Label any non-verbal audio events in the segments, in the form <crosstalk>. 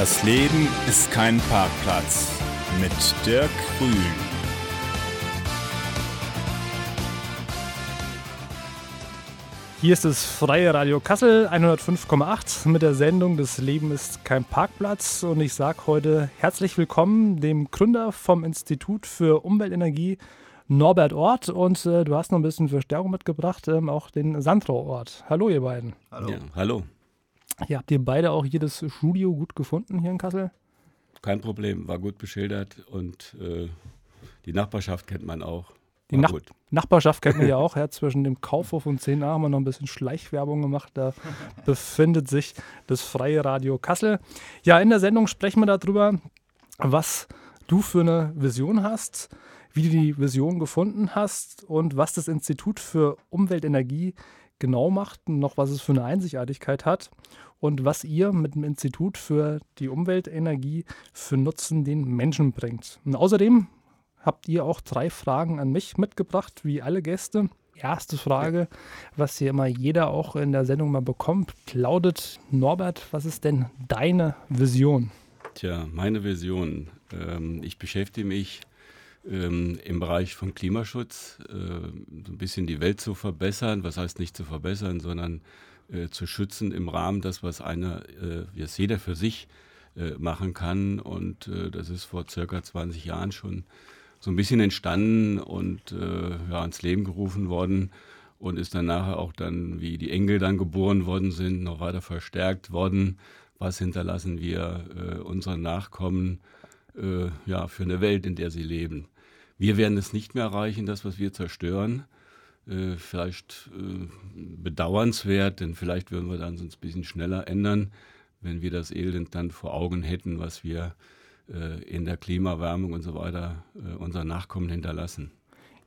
Das Leben ist kein Parkplatz mit Dirk Grün. Hier ist das Freie Radio Kassel 105,8 mit der Sendung Das Leben ist kein Parkplatz und ich sage heute herzlich willkommen dem Gründer vom Institut für Umweltenergie Norbert Ort und äh, du hast noch ein bisschen Verstärkung mitgebracht, ähm, auch den Sandro Ort. Hallo ihr beiden. Hallo. Ja, hallo. Ja, habt ihr beide auch hier das Studio gut gefunden hier in Kassel? Kein Problem, war gut beschildert und äh, die Nachbarschaft kennt man auch. Die Nach gut. Nachbarschaft kennt man ja <laughs> auch. Ja, zwischen dem Kaufhof und 10a haben wir noch ein bisschen Schleichwerbung gemacht. Da <laughs> befindet sich das Freie Radio Kassel. Ja, in der Sendung sprechen wir darüber, was du für eine Vision hast, wie du die Vision gefunden hast und was das Institut für Umweltenergie genau macht, noch was es für eine Einzigartigkeit hat und was ihr mit dem Institut für die Umweltenergie für Nutzen den Menschen bringt. Und außerdem habt ihr auch drei Fragen an mich mitgebracht, wie alle Gäste. Erste Frage, was hier immer jeder auch in der Sendung mal bekommt, lautet, Norbert, was ist denn deine Vision? Tja, meine Vision. Ähm, ich beschäftige mich ähm, im Bereich von Klimaschutz, äh, so ein bisschen die Welt zu verbessern. Was heißt nicht zu verbessern, sondern äh, zu schützen im Rahmen das, was einer, äh, jetzt jeder für sich äh, machen kann. Und äh, das ist vor circa 20 Jahren schon so ein bisschen entstanden und äh, ja, ins Leben gerufen worden und ist dann nachher auch dann, wie die Engel dann geboren worden sind, noch weiter verstärkt worden. Was hinterlassen wir unseren Nachkommen ja, für eine Welt, in der sie leben? Wir werden es nicht mehr erreichen, das, was wir zerstören. Äh, vielleicht äh, bedauernswert, denn vielleicht würden wir dann uns ein bisschen schneller ändern, wenn wir das Elend dann vor Augen hätten, was wir äh, in der Klimawärmung und so weiter äh, unseren Nachkommen hinterlassen.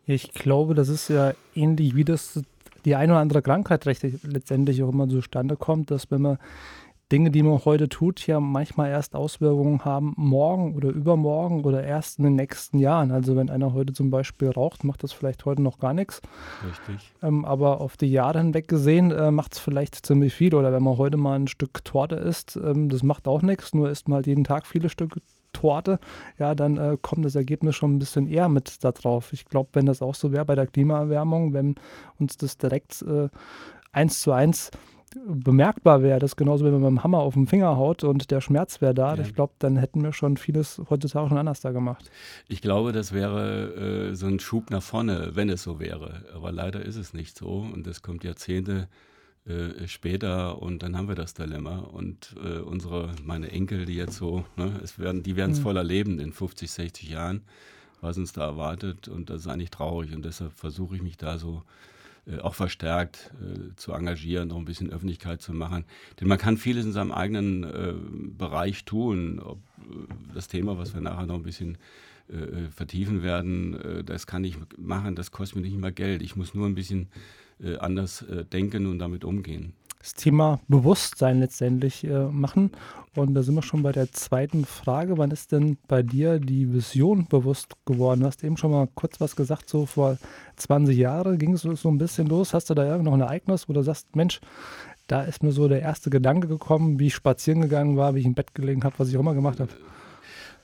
Ich glaube, das ist ja ähnlich wie das die eine oder andere Krankheit letztendlich auch immer zustande kommt, dass wenn man Dinge, die man heute tut, ja manchmal erst Auswirkungen haben morgen oder übermorgen oder erst in den nächsten Jahren. Also wenn einer heute zum Beispiel raucht, macht das vielleicht heute noch gar nichts. Richtig. Ähm, aber auf die Jahre hinweg gesehen äh, macht es vielleicht ziemlich viel. Oder wenn man heute mal ein Stück Torte isst, ähm, das macht auch nichts, nur isst man halt jeden Tag viele Stücke Torte, ja, dann äh, kommt das Ergebnis schon ein bisschen eher mit da drauf. Ich glaube, wenn das auch so wäre bei der Klimaerwärmung, wenn uns das direkt äh, eins zu eins bemerkbar wäre, das genauso, wenn man beim Hammer auf den Finger haut und der Schmerz wäre da, ja. ich glaube, dann hätten wir schon vieles heutzutage schon anders da gemacht. Ich glaube, das wäre äh, so ein Schub nach vorne, wenn es so wäre. Aber leider ist es nicht so und es kommt Jahrzehnte äh, später und dann haben wir das Dilemma und äh, unsere, meine Enkel, die jetzt so, ne, es werden, die werden es mhm. voll erleben in 50, 60 Jahren, was uns da erwartet und das ist eigentlich traurig und deshalb versuche ich mich da so auch verstärkt äh, zu engagieren, noch ein bisschen Öffentlichkeit zu machen. Denn man kann vieles in seinem eigenen äh, Bereich tun. Ob, äh, das Thema, was wir nachher noch ein bisschen vertiefen werden, das kann ich machen, das kostet mir nicht mehr Geld. Ich muss nur ein bisschen äh, anders äh, denken und damit umgehen. Das Thema Bewusstsein letztendlich äh, machen. Und da sind wir schon bei der zweiten Frage. Wann ist denn bei dir die Vision bewusst geworden? Du hast eben schon mal kurz was gesagt, so vor 20 Jahren ging es so ein bisschen los. Hast du da noch ein Ereignis, wo du sagst, Mensch, da ist mir so der erste Gedanke gekommen, wie ich spazieren gegangen war, wie ich im Bett gelegen habe, was ich auch immer gemacht habe?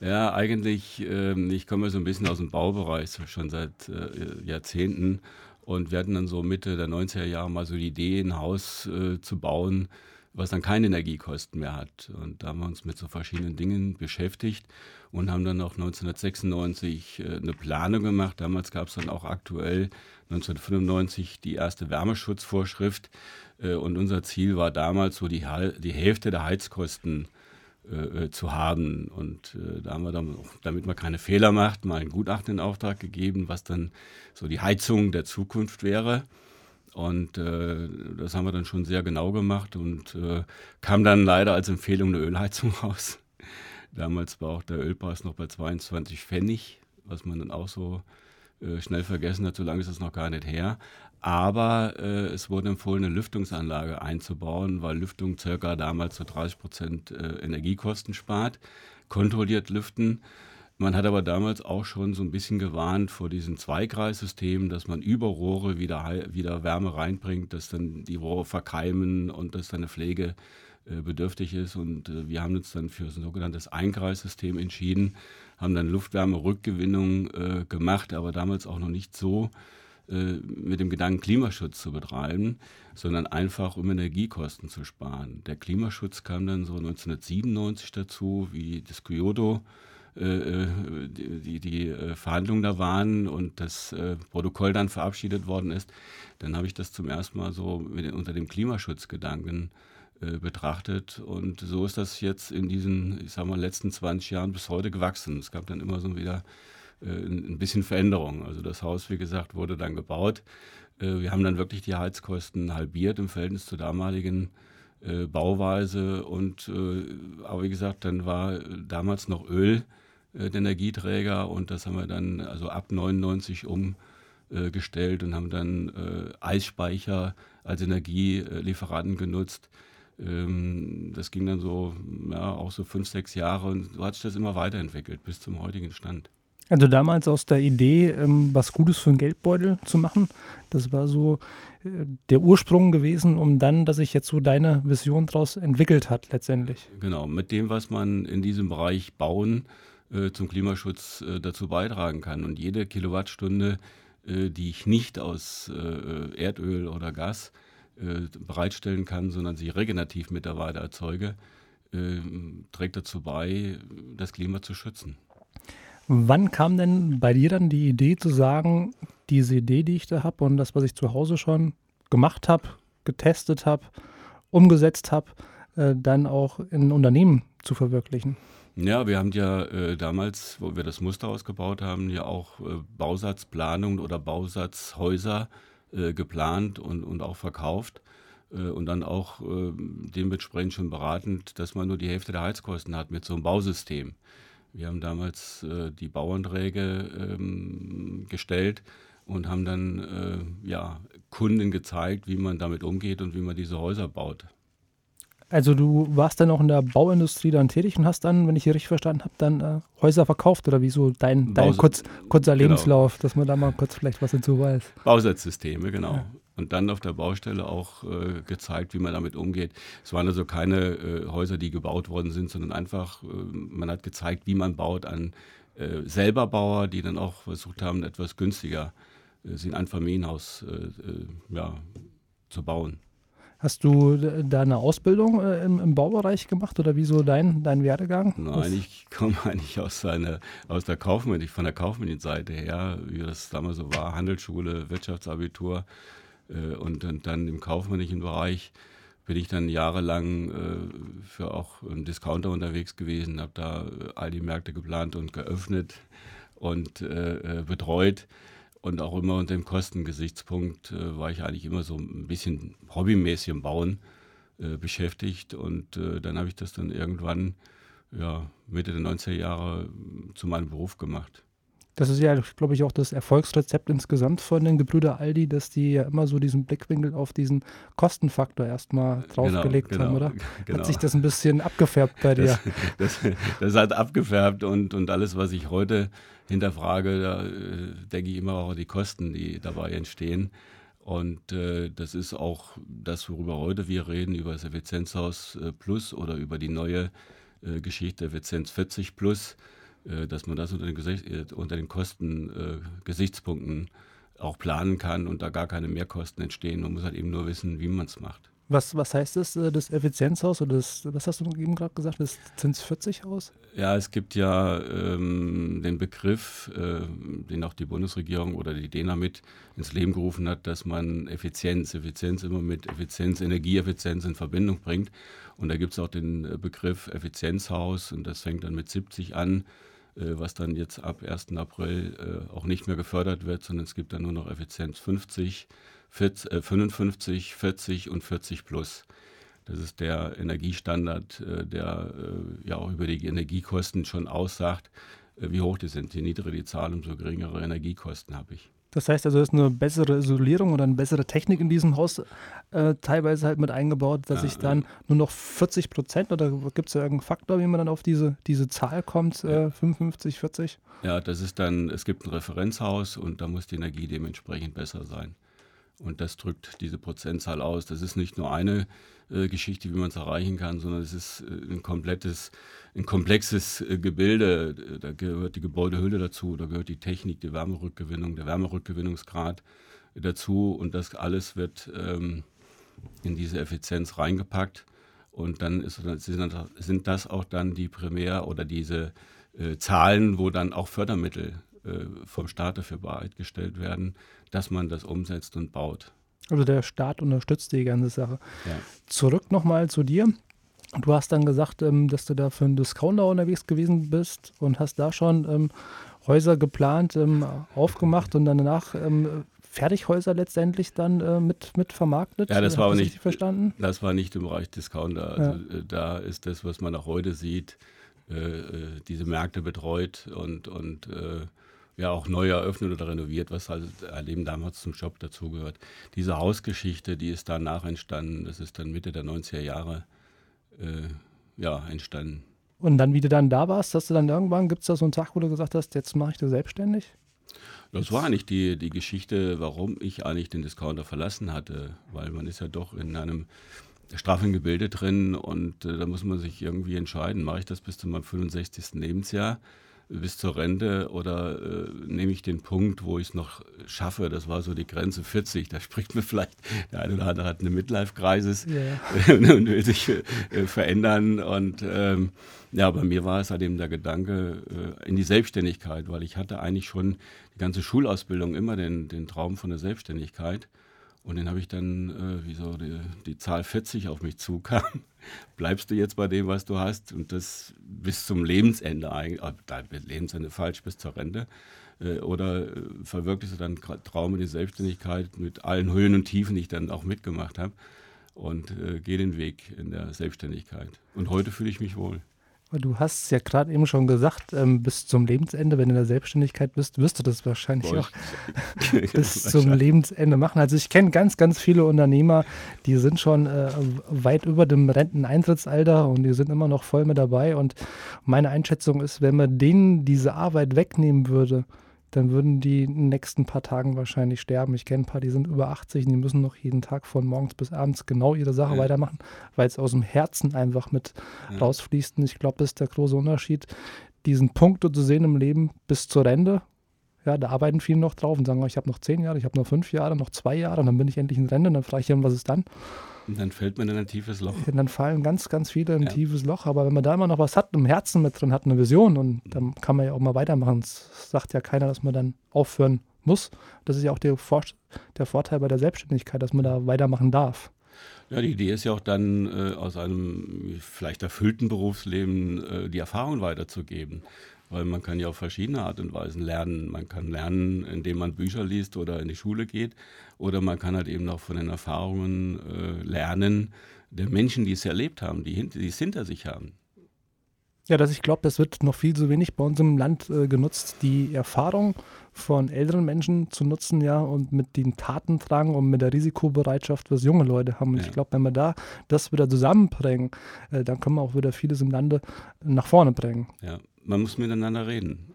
Ja, eigentlich, äh, ich komme so ein bisschen aus dem Baubereich, schon seit äh, Jahrzehnten und wir hatten dann so Mitte der 90er Jahre mal so die Idee, ein Haus äh, zu bauen, was dann keine Energiekosten mehr hat. Und da haben wir uns mit so verschiedenen Dingen beschäftigt und haben dann auch 1996 äh, eine Planung gemacht. Damals gab es dann auch aktuell 1995 die erste Wärmeschutzvorschrift. Äh, und unser Ziel war damals so die, die Hälfte der Heizkosten äh, zu haben. Und äh, da haben wir dann, damit man keine Fehler macht, mal ein Gutachten in Auftrag gegeben, was dann so die Heizung der Zukunft wäre. Und äh, das haben wir dann schon sehr genau gemacht und äh, kam dann leider als Empfehlung eine Ölheizung <laughs> raus. Damals war auch der Ölpreis noch bei 22 Pfennig, was man dann auch so äh, schnell vergessen hat, so lange ist das noch gar nicht her. Aber äh, es wurde empfohlen, eine Lüftungsanlage einzubauen, weil Lüftung circa damals so 30 Prozent äh, Energiekosten spart. Kontrolliert lüften. Man hat aber damals auch schon so ein bisschen gewarnt vor diesem Zweigreissystem, dass man über Rohre wieder, wieder Wärme reinbringt, dass dann die Rohre verkeimen und dass dann eine Pflege äh, bedürftig ist. Und äh, wir haben uns dann für ein sogenanntes Einkreissystem entschieden, haben dann Luftwärmerückgewinnung äh, gemacht, aber damals auch noch nicht so mit dem Gedanken, Klimaschutz zu betreiben, sondern einfach um Energiekosten zu sparen. Der Klimaschutz kam dann so 1997 dazu, wie das Kyoto äh, die, die Verhandlungen da waren und das Protokoll dann verabschiedet worden ist, dann habe ich das zum ersten Mal so mit, unter dem Klimaschutzgedanken äh, betrachtet. Und so ist das jetzt in diesen, ich sag mal, letzten 20 Jahren bis heute gewachsen. Es gab dann immer so wieder äh, ein bisschen Veränderung. Also das Haus, wie gesagt, wurde dann gebaut. Äh, wir haben dann wirklich die Heizkosten halbiert im Verhältnis zur damaligen äh, Bauweise. Und äh, aber wie gesagt, dann war damals noch Öl der Energieträger und das haben wir dann also ab 99 umgestellt und haben dann Eisspeicher als Energielieferanten genutzt. Ähm, das ging dann so, ja, auch so fünf, sechs Jahre und so hat sich das immer weiterentwickelt bis zum heutigen Stand. Also damals aus der Idee, ähm, was Gutes für einen Geldbeutel zu machen, das war so äh, der Ursprung gewesen, um dann, dass sich jetzt so deine Vision daraus entwickelt hat letztendlich. Genau, mit dem, was man in diesem Bereich bauen äh, zum Klimaschutz äh, dazu beitragen kann. Und jede Kilowattstunde, die ich nicht aus Erdöl oder Gas bereitstellen kann, sondern sie regenerativ mittlerweile erzeuge, äh, trägt dazu bei, das Klima zu schützen. Wann kam denn bei dir dann die Idee zu sagen, diese Idee, die ich da habe und das, was ich zu Hause schon gemacht habe, getestet habe, umgesetzt habe, äh, dann auch in Unternehmen zu verwirklichen? Ja, wir haben ja äh, damals, wo wir das Muster ausgebaut haben, ja auch äh, Bausatzplanungen oder Bausatzhäuser äh, geplant und, und auch verkauft äh, und dann auch äh, dementsprechend schon beratend, dass man nur die Hälfte der Heizkosten hat mit so einem Bausystem. Wir haben damals äh, die Bauanträge ähm, gestellt und haben dann äh, ja, Kunden gezeigt, wie man damit umgeht und wie man diese Häuser baut. Also du warst dann auch in der Bauindustrie dann tätig und hast dann, wenn ich hier richtig verstanden habe, dann äh, Häuser verkauft oder wieso dein, dein kurz, kurzer genau. Lebenslauf, dass man da mal kurz vielleicht was dazu weiß. Bausatzsysteme, genau. Ja. Und dann auf der Baustelle auch äh, gezeigt, wie man damit umgeht. Es waren also keine äh, Häuser, die gebaut worden sind, sondern einfach, äh, man hat gezeigt, wie man baut an äh, selber Bauer, die dann auch versucht haben, etwas günstiger äh, ein Einfamilienhaus ja, zu bauen. Hast du da eine Ausbildung äh, im, im, Baubereich gemacht oder wieso dein, dein Werdegang? Nein, ich komme <laughs> eigentlich aus, eine, aus der Kaufmann, von der Kaufmannseite her, wie das damals so war, Handelsschule, Wirtschaftsabitur äh, und, und, dann im kaufmännischen Bereich bin ich dann jahrelang äh, für auch einen Discounter unterwegs gewesen, habe da äh, all die Märkte geplant und geöffnet und äh, äh, betreut. Und auch immer unter dem Kostengesichtspunkt äh, war ich eigentlich immer so ein bisschen hobbymäßig im Bauen äh, beschäftigt. Und äh, dann habe ich das dann irgendwann ja, Mitte der 90er Jahre zu meinem Beruf gemacht. Das ist ja, glaube ich, auch das Erfolgsrezept insgesamt von den Gebrüder Aldi, dass die ja immer so diesen Blickwinkel auf diesen Kostenfaktor erstmal draufgelegt genau, genau, haben, oder? Genau. Hat sich das ein bisschen abgefärbt bei dir? Das, das, das, hat abgefärbt und, und alles, was ich heute hinterfrage, da äh, denke ich immer auch an die Kosten, die dabei entstehen. Und äh, das ist auch das, worüber heute wir reden, über das Effizienzhaus äh, Plus oder über die neue äh, Geschichte Effizienz 40 Plus dass man das unter den, Gesicht, äh, unter den Kostengesichtspunkten äh, auch planen kann und da gar keine Mehrkosten entstehen. Man muss halt eben nur wissen, wie man es macht. Was, was heißt das, das Effizienzhaus oder das, was hast du eben gerade gesagt, das Zins 40 Haus? Ja, es gibt ja ähm, den Begriff, äh, den auch die Bundesregierung oder die DENA mit ins Leben gerufen hat, dass man Effizienz, Effizienz immer mit Effizienz, Energieeffizienz in Verbindung bringt. Und da gibt es auch den Begriff Effizienzhaus und das fängt dann mit 70 an äh, was dann jetzt ab 1. April äh, auch nicht mehr gefördert wird, sondern es gibt dann nur noch Effizienz 50, 40, äh, 55, 40 und 40 plus. Das ist der Energiestandard, äh, der äh, ja auch über die Energiekosten schon aussagt, äh, wie hoch die sind. Je niedriger die Zahl, umso geringere Energiekosten habe ich. Das heißt also, es ist eine bessere Isolierung oder eine bessere Technik in diesem Haus äh, teilweise halt mit eingebaut, dass ja, ich dann ja. nur noch 40 Prozent oder gibt es da irgendeinen Faktor, wie man dann auf diese, diese Zahl kommt, äh, 55, 40? Ja, das ist dann, es gibt ein Referenzhaus und da muss die Energie dementsprechend besser sein. Und das drückt diese Prozentzahl aus. Das ist nicht nur eine äh, Geschichte, wie man es erreichen kann, sondern es ist äh, ein komplettes, ein komplexes äh, Gebilde. Da gehört die Gebäudehülle dazu, da gehört die Technik, die Wärmerückgewinnung, der Wärmerückgewinnungsgrad dazu und das alles wird ähm, in diese Effizienz reingepackt. Und dann ist, sind das auch dann die Primär- oder diese äh, Zahlen, wo dann auch Fördermittel äh, vom Staat dafür bereitgestellt werden, dass man das umsetzt und baut. Also der Staat unterstützt die ganze Sache. Ja. Zurück nochmal zu dir. Du hast dann gesagt, ähm, dass du da für einen Discounter unterwegs gewesen bist und hast da schon ähm, Häuser geplant, ähm, aufgemacht und dann danach Fertighäuser letztendlich dann äh, mit, mit vermarktet. Ja, das war aber nicht verstanden. Das war nicht im Bereich Discounter. Also ja. äh, da ist das, was man auch heute sieht, äh, diese Märkte betreut und, und ja auch neu eröffnet oder renoviert, was halt eben damals zum Shop dazugehört. Diese Hausgeschichte, die ist danach entstanden, das ist dann Mitte der 90er Jahre äh, ja, entstanden. Und dann, wie du dann da warst, hast du dann irgendwann, gibt es da so einen Tag, wo du gesagt hast, jetzt mache ich das selbstständig? Das war eigentlich die, die Geschichte, warum ich eigentlich den Discounter verlassen hatte, weil man ist ja doch in einem straffen Gebilde drin und äh, da muss man sich irgendwie entscheiden, mache ich das bis zu meinem 65. Lebensjahr bis zur Rente oder äh, nehme ich den Punkt, wo ich es noch schaffe, das war so die Grenze 40, da spricht mir vielleicht, der eine oder andere hat eine Midlife-Crisis yeah. <laughs> und will sich äh, verändern. Und ähm, ja, bei mir war es halt eben der Gedanke äh, in die Selbstständigkeit, weil ich hatte eigentlich schon die ganze Schulausbildung immer den, den Traum von der Selbstständigkeit und den habe ich dann, äh, wie so die, die, Zahl 40 auf mich zukam. <laughs> Bleibst du jetzt bei dem, was du hast und das bis zum Lebensende eigentlich, äh, Lebensende falsch, bis zur Rente? Äh, oder äh, verwirklichst du dann Traum in die Selbstständigkeit mit allen Höhen und Tiefen, die ich dann auch mitgemacht habe? Und äh, gehe den Weg in der Selbstständigkeit. Und heute fühle ich mich wohl. Du hast es ja gerade eben schon gesagt, ähm, bis zum Lebensende, wenn du in der Selbstständigkeit bist, wirst du das wahrscheinlich Boah, auch <laughs> bis <laughs> zum Lebensende machen. Also ich kenne ganz, ganz viele Unternehmer, die sind schon äh, weit über dem Renteneintrittsalter und die sind immer noch voll mit dabei. Und meine Einschätzung ist, wenn man denen diese Arbeit wegnehmen würde, dann würden die in den nächsten paar Tagen wahrscheinlich sterben. Ich kenne ein paar, die sind über 80 und die müssen noch jeden Tag von morgens bis abends genau ihre Sache ja. weitermachen, weil es aus dem Herzen einfach mit ja. rausfließt. Und ich glaube, das ist der große Unterschied, diesen Punkt zu sehen im Leben bis zur Rente. Ja, da arbeiten viele noch drauf und sagen, ich habe noch zehn Jahre, ich habe noch fünf Jahre, noch zwei Jahre und dann bin ich endlich in Rente und dann frage ich ihn, was ist dann? Und dann fällt man in ein tiefes Loch. Und dann fallen ganz, ganz viele in ein ja. tiefes Loch. Aber wenn man da immer noch was hat, im Herzen mit drin hat, eine Vision, und dann kann man ja auch mal weitermachen. Es sagt ja keiner, dass man dann aufhören muss. Das ist ja auch der, Vor der Vorteil bei der Selbstständigkeit, dass man da weitermachen darf. Ja, die Idee ist ja auch dann äh, aus einem vielleicht erfüllten Berufsleben äh, die Erfahrung weiterzugeben weil man kann ja auf verschiedene Art und Weisen lernen. Man kann lernen, indem man Bücher liest oder in die Schule geht, oder man kann halt eben auch von den Erfahrungen äh, lernen der Menschen, die es erlebt haben, die, die es hinter sich haben. Ja, dass ich glaube, das wird noch viel zu wenig bei uns im Land äh, genutzt, die Erfahrung von älteren Menschen zu nutzen, ja, und mit den Taten tragen und mit der Risikobereitschaft, was junge Leute haben. Und ja. ich glaube, wenn wir da das wieder zusammenbringen, äh, dann können wir auch wieder vieles im Lande nach vorne bringen. Ja, man muss miteinander reden.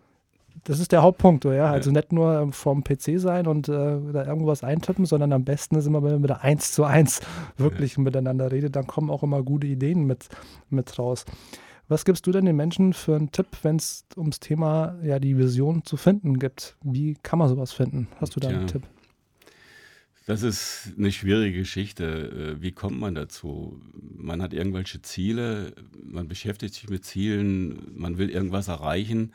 Das ist der Hauptpunkt, ja. Also nicht nur ähm, vorm PC sein und äh, da irgendwas eintippen, sondern am besten ist immer, wenn man mit der 1 zu 1 wirklich ja. miteinander redet, dann kommen auch immer gute Ideen mit, mit raus. Was gibst du denn den Menschen für einen Tipp, wenn es ums Thema ja die Vision zu finden gibt? Wie kann man sowas finden? Hast du da einen Tipp? Das ist eine schwierige Geschichte. Äh, wie kommt man dazu? Man hat irgendwelche Ziele, man beschäftigt sich mit Zielen, man will irgendwas erreichen.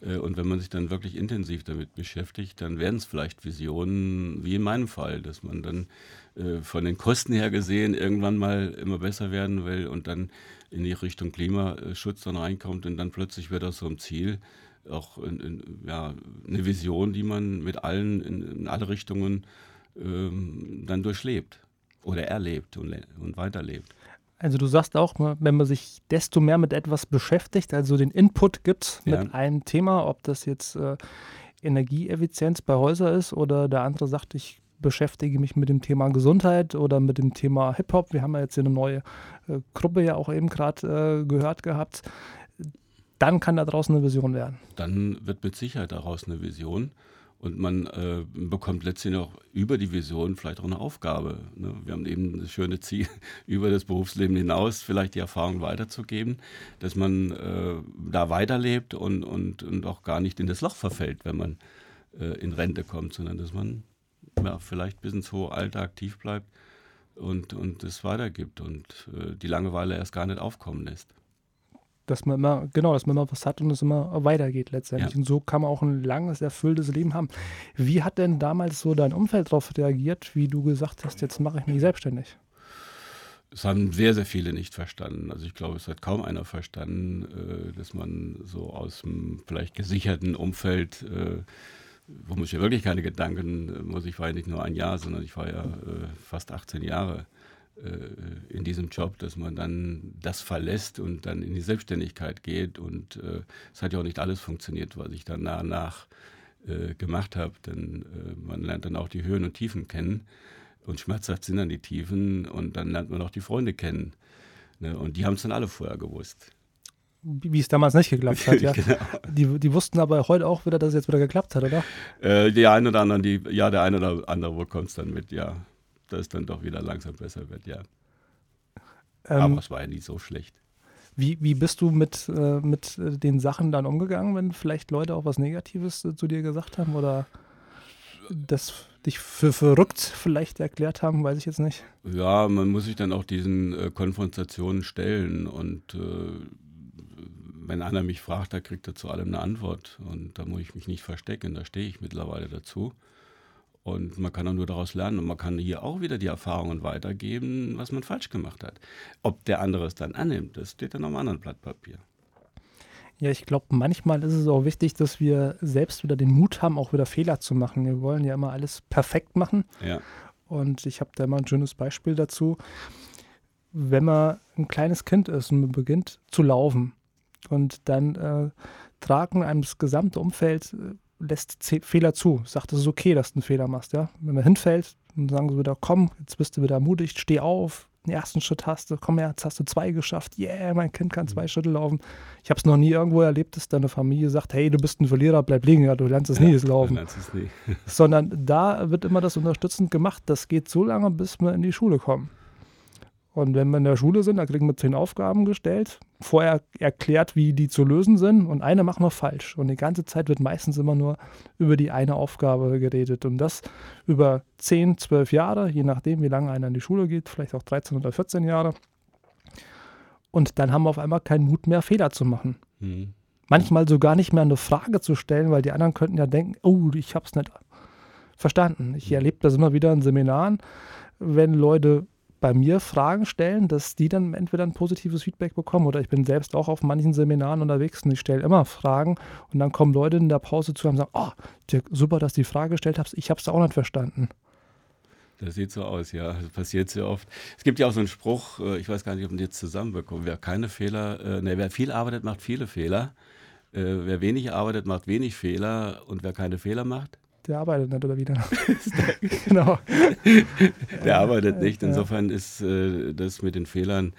Äh, und wenn man sich dann wirklich intensiv damit beschäftigt, dann werden es vielleicht Visionen, wie in meinem Fall, dass man dann äh, von den Kosten her gesehen irgendwann mal immer besser werden will und dann in die Richtung Klimaschutz dann reinkommt und dann plötzlich wird das so ein Ziel, auch in, in, ja, eine Vision, die man mit allen in, in alle Richtungen ähm, dann durchlebt oder erlebt und, und weiterlebt. Also du sagst auch, wenn man sich desto mehr mit etwas beschäftigt, also den Input gibt ja. mit einem Thema, ob das jetzt äh, Energieeffizienz bei Häusern ist oder der andere sagt, ich beschäftige mich mit dem Thema Gesundheit oder mit dem Thema Hip-Hop. Wir haben ja jetzt hier eine neue äh, Gruppe ja auch eben gerade äh, gehört gehabt. Dann kann da draußen eine Vision werden. Dann wird mit Sicherheit daraus eine Vision. Und man äh, bekommt letztlich noch über die Vision vielleicht auch eine Aufgabe. Ne? Wir haben eben das schöne Ziel, <laughs> über das Berufsleben hinaus vielleicht die Erfahrung weiterzugeben, dass man äh, da weiterlebt und, und, und auch gar nicht in das Loch verfällt, wenn man äh, in Rente kommt, sondern dass man ja, vielleicht bis ins hohe Alter aktiv bleibt und, und es weitergibt und äh, die Langeweile erst gar nicht aufkommen lässt dass man immer, genau, dass man immer was hat und es immer weitergeht letztendlich. Ja. Und so kann man auch ein langes, erfülltes Leben haben. Wie hat denn damals so dein Umfeld darauf reagiert, wie du gesagt hast, jetzt mache ich mich selbstständig? Es haben sehr, sehr viele nicht verstanden. Also ich glaube, es hat kaum einer verstanden, äh, dass man so aus dem vielleicht gesicherten Umfeld, äh, wo man sich ja wirklich keine Gedanken, äh, muss ich war ja nicht nur ein Jahr, sondern ich war ja fast 18 Jahre in diesem Job, dass man dann das verlässt und dann in die Selbstständigkeit geht. Und äh, es hat ja auch nicht alles funktioniert, was ich dann nach, nach äh, gemacht habe. Denn äh, man lernt dann auch die Höhen und Tiefen kennen. Und schmerzhaft sind dann die Tiefen und dann lernt man auch die Freunde kennen. Ne? Und die haben es dann alle vorher gewusst wie es damals nicht geklappt hat, <laughs> ja. genau. die, die wussten aber heute auch wieder, dass es jetzt wieder geklappt hat, oder? Äh, die einen oder anderen, die, ja, der eine oder andere bekommt es dann mit, ja dass es dann doch wieder langsam besser wird, ja. Ähm, Aber es war ja nicht so schlecht. Wie, wie bist du mit, äh, mit den Sachen dann umgegangen, wenn vielleicht Leute auch was Negatives äh, zu dir gesagt haben oder das dich für verrückt vielleicht erklärt haben, weiß ich jetzt nicht. Ja, man muss sich dann auch diesen äh, Konfrontationen stellen und äh, wenn einer mich fragt, da kriegt er zu allem eine Antwort und da muss ich mich nicht verstecken, da stehe ich mittlerweile dazu. Und man kann auch nur daraus lernen und man kann hier auch wieder die Erfahrungen weitergeben, was man falsch gemacht hat. Ob der andere es dann annimmt, das steht dann auf einem anderen Blatt Papier. Ja, ich glaube, manchmal ist es auch wichtig, dass wir selbst wieder den Mut haben, auch wieder Fehler zu machen. Wir wollen ja immer alles perfekt machen. Ja. Und ich habe da immer ein schönes Beispiel dazu. Wenn man ein kleines Kind ist und man beginnt zu laufen und dann äh, tragen einem das gesamte Umfeld lässt Fehler zu, sagt, es ist okay, dass du einen Fehler machst. Ja? Wenn man hinfällt, dann sagen sie wieder, komm, jetzt bist du wieder ermutigt, steh auf, den ersten Schritt hast du, komm her, jetzt hast du zwei geschafft, yeah, mein Kind kann zwei mhm. Schritte laufen. Ich habe es noch nie irgendwo erlebt, dass deine Familie sagt, hey, du bist ein Verlierer, bleib liegen, ja, du lernst es nie, das Laufen. Es nie. <laughs> <laughs> Sondern da wird immer das unterstützend gemacht, das geht so lange, bis wir in die Schule kommen. Und wenn wir in der Schule sind, dann kriegen wir zehn Aufgaben gestellt, vorher erklärt, wie die zu lösen sind und eine machen wir falsch. Und die ganze Zeit wird meistens immer nur über die eine Aufgabe geredet. Und das über zehn, zwölf Jahre, je nachdem, wie lange einer in die Schule geht, vielleicht auch 13 oder 14 Jahre. Und dann haben wir auf einmal keinen Mut mehr, Fehler zu machen. Mhm. Manchmal sogar nicht mehr eine Frage zu stellen, weil die anderen könnten ja denken, oh, ich habe es nicht verstanden. Ich mhm. erlebe das immer wieder in Seminaren, wenn Leute bei mir Fragen stellen, dass die dann entweder ein positives Feedback bekommen oder ich bin selbst auch auf manchen Seminaren unterwegs und ich stelle immer Fragen und dann kommen Leute in der Pause zu und sagen, oh, Dirk, super, dass du die Frage gestellt hast, ich habe es auch nicht verstanden. Das sieht so aus, ja. Das passiert sehr oft. Es gibt ja auch so einen Spruch, äh, ich weiß gar nicht, ob man den jetzt zusammenbekommt. Wer keine Fehler, ne, wer viel arbeitet, macht viele Fehler. Äh, wer wenig arbeitet, macht wenig Fehler. Und wer keine Fehler macht, der arbeitet nicht oder wieder. <laughs> genau. Der arbeitet nicht. Insofern ist äh, das mit den Fehlern,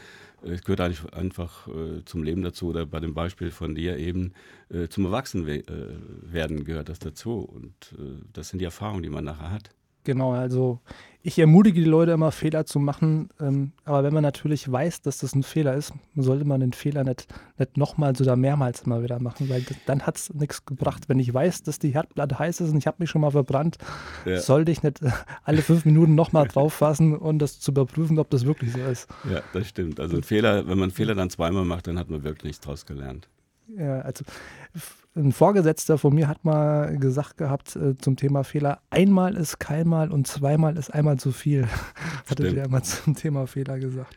äh, es gehört eigentlich einfach äh, zum Leben dazu oder bei dem Beispiel von dir eben äh, zum Erwachsenwerden äh, gehört das dazu. Und äh, das sind die Erfahrungen, die man nachher hat. Genau, also ich ermutige die Leute immer, Fehler zu machen. Ähm, aber wenn man natürlich weiß, dass das ein Fehler ist, sollte man den Fehler nicht, nicht nochmals oder mehrmals immer wieder machen, weil das, dann hat es nichts gebracht. Wenn ich weiß, dass die Herdplatte heiß ist und ich habe mich schon mal verbrannt, ja. sollte ich nicht <laughs> alle fünf Minuten nochmal <laughs> drauf fassen und das zu überprüfen, ob das wirklich so ist. Ja, das stimmt. Also Fehler, wenn man Fehler dann zweimal macht, dann hat man wirklich nichts draus gelernt. Ja, also ein Vorgesetzter von mir hat mal gesagt gehabt äh, zum Thema Fehler, einmal ist keinmal und zweimal ist einmal zu viel, <laughs> hatte der mal zum Thema Fehler gesagt.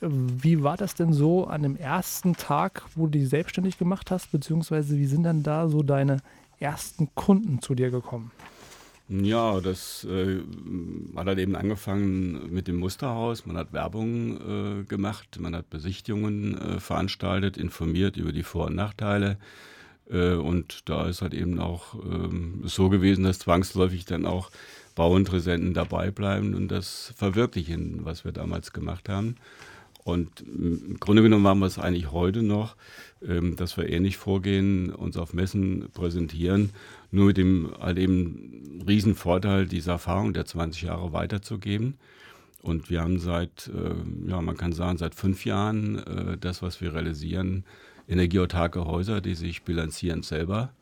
Wie war das denn so an dem ersten Tag, wo du dich selbstständig gemacht hast, beziehungsweise wie sind dann da so deine ersten Kunden zu dir gekommen? Ja, das äh, hat halt eben angefangen mit dem Musterhaus. Man hat Werbung äh, gemacht, man hat Besichtigungen äh, veranstaltet, informiert über die Vor- und Nachteile. Äh, und da ist halt eben auch ähm, so gewesen, dass zwangsläufig dann auch Bauinteressenten dabei bleiben und das verwirklichen, was wir damals gemacht haben. Und im Grunde genommen machen wir es eigentlich heute noch, ähm, dass wir ähnlich vorgehen, uns auf Messen präsentieren, nur mit dem halt eben riesen Vorteil, diese Erfahrung der 20 Jahre weiterzugeben. Und wir haben seit, äh, ja, man kann sagen, seit fünf Jahren äh, das, was wir realisieren, energieautarke Häuser, die sich bilanzierend selber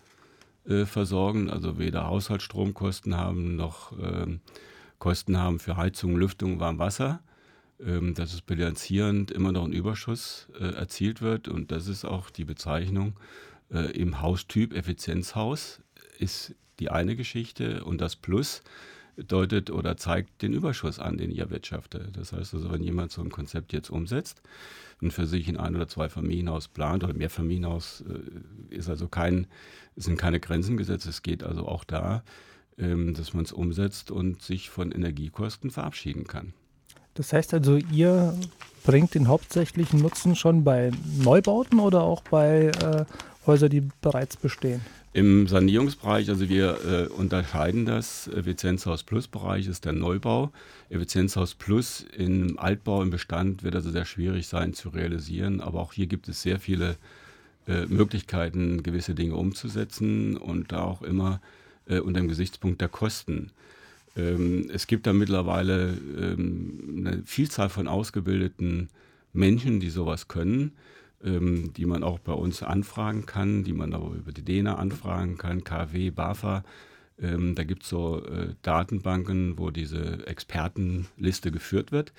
äh, versorgen, also weder Haushaltsstromkosten haben noch ähm, Kosten haben für Heizung, Lüftung, Warmwasser. Ähm, dass es bilanzierend immer noch ein Überschuss äh, erzielt wird und das ist auch die Bezeichnung äh, im Haustyp Effizienzhaus ist die eine Geschichte und das Plus deutet oder zeigt den Überschuss an, den ich erwirtschafte. Das heißt also, wenn jemand so ein Konzept jetzt umsetzt und für sich in ein oder zwei Familienhaus plant oder mehr Familienhaus, äh, ist also kein, sind keine Grenzen gesetzt. Es geht also auch da, ähm, dass man es umsetzt und sich von Energiekosten verabschieden kann. Das heißt also, ihr bringt den hauptsächlichen Nutzen schon bei Neubauten oder auch bei äh, Häusern, die bereits bestehen? Im Sanierungsbereich, also wir äh, unterscheiden das. Effizienzhaus Plus Bereich ist der Neubau. Effizienzhaus Plus im Altbau, im Bestand wird also sehr schwierig sein zu realisieren. Aber auch hier gibt es sehr viele äh, Möglichkeiten, gewisse Dinge umzusetzen und da auch immer äh, unter dem Gesichtspunkt der Kosten. Ähm, es gibt da mittlerweile ähm, eine Vielzahl von ausgebildeten Menschen, die sowas können ähm, die man auch bei uns anfragen kann, die man aber über die DENA anfragen kann, KW, BAFA. Ähm, da gibt es so äh, Datenbanken, wo diese Expertenliste geführt wird.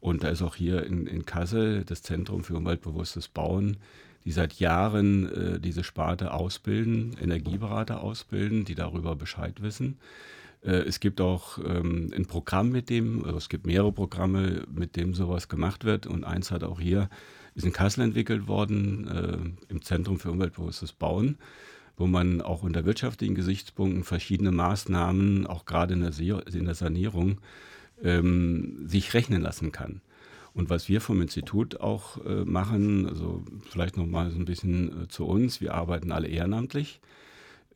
Und da ist auch hier in, in Kassel das Zentrum für umweltbewusstes Bauen, die seit Jahren äh, diese Sparte ausbilden, Energieberater ausbilden, die darüber Bescheid wissen. Äh, es gibt auch ähm, ein Programm mit dem, also es gibt mehrere Programme, mit dem sowas gemacht wird. Und eins hat auch hier ist in Kassel entwickelt worden, äh, im Zentrum für umweltbewusstes Bauen, wo man auch unter wirtschaftlichen Gesichtspunkten verschiedene Maßnahmen, auch gerade in der, in der Sanierung, ähm, sich rechnen lassen kann. Und was wir vom Institut auch äh, machen, also vielleicht noch mal so ein bisschen äh, zu uns, wir arbeiten alle ehrenamtlich.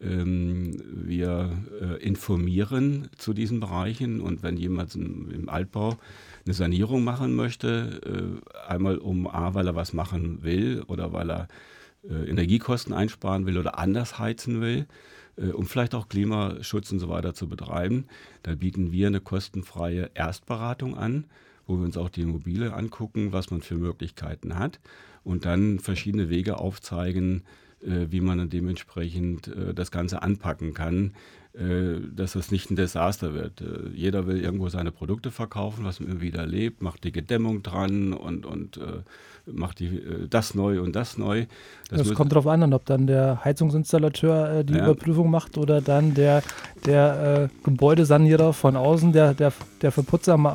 Ähm, wir äh, informieren zu diesen Bereichen. Und wenn jemand im Altbau eine Sanierung machen möchte, äh, einmal um A, weil er was machen will oder weil er äh, Energiekosten einsparen will oder anders heizen will, um vielleicht auch Klimaschutz und so weiter zu betreiben, da bieten wir eine kostenfreie Erstberatung an, wo wir uns auch die Immobilie angucken, was man für Möglichkeiten hat und dann verschiedene Wege aufzeigen, wie man dann dementsprechend äh, das Ganze anpacken kann, äh, dass das nicht ein Desaster wird. jeder will irgendwo seine Produkte verkaufen, was man wieder erlebt, macht die Gedämmung dran und, und macht die, das neu und das neu. Das, das kommt darauf an, ob dann der Heizungsinstallateur die ja. Überprüfung macht oder dann der, der äh, Gebäudesanierer von außen, der, der, der Verputzer, Ma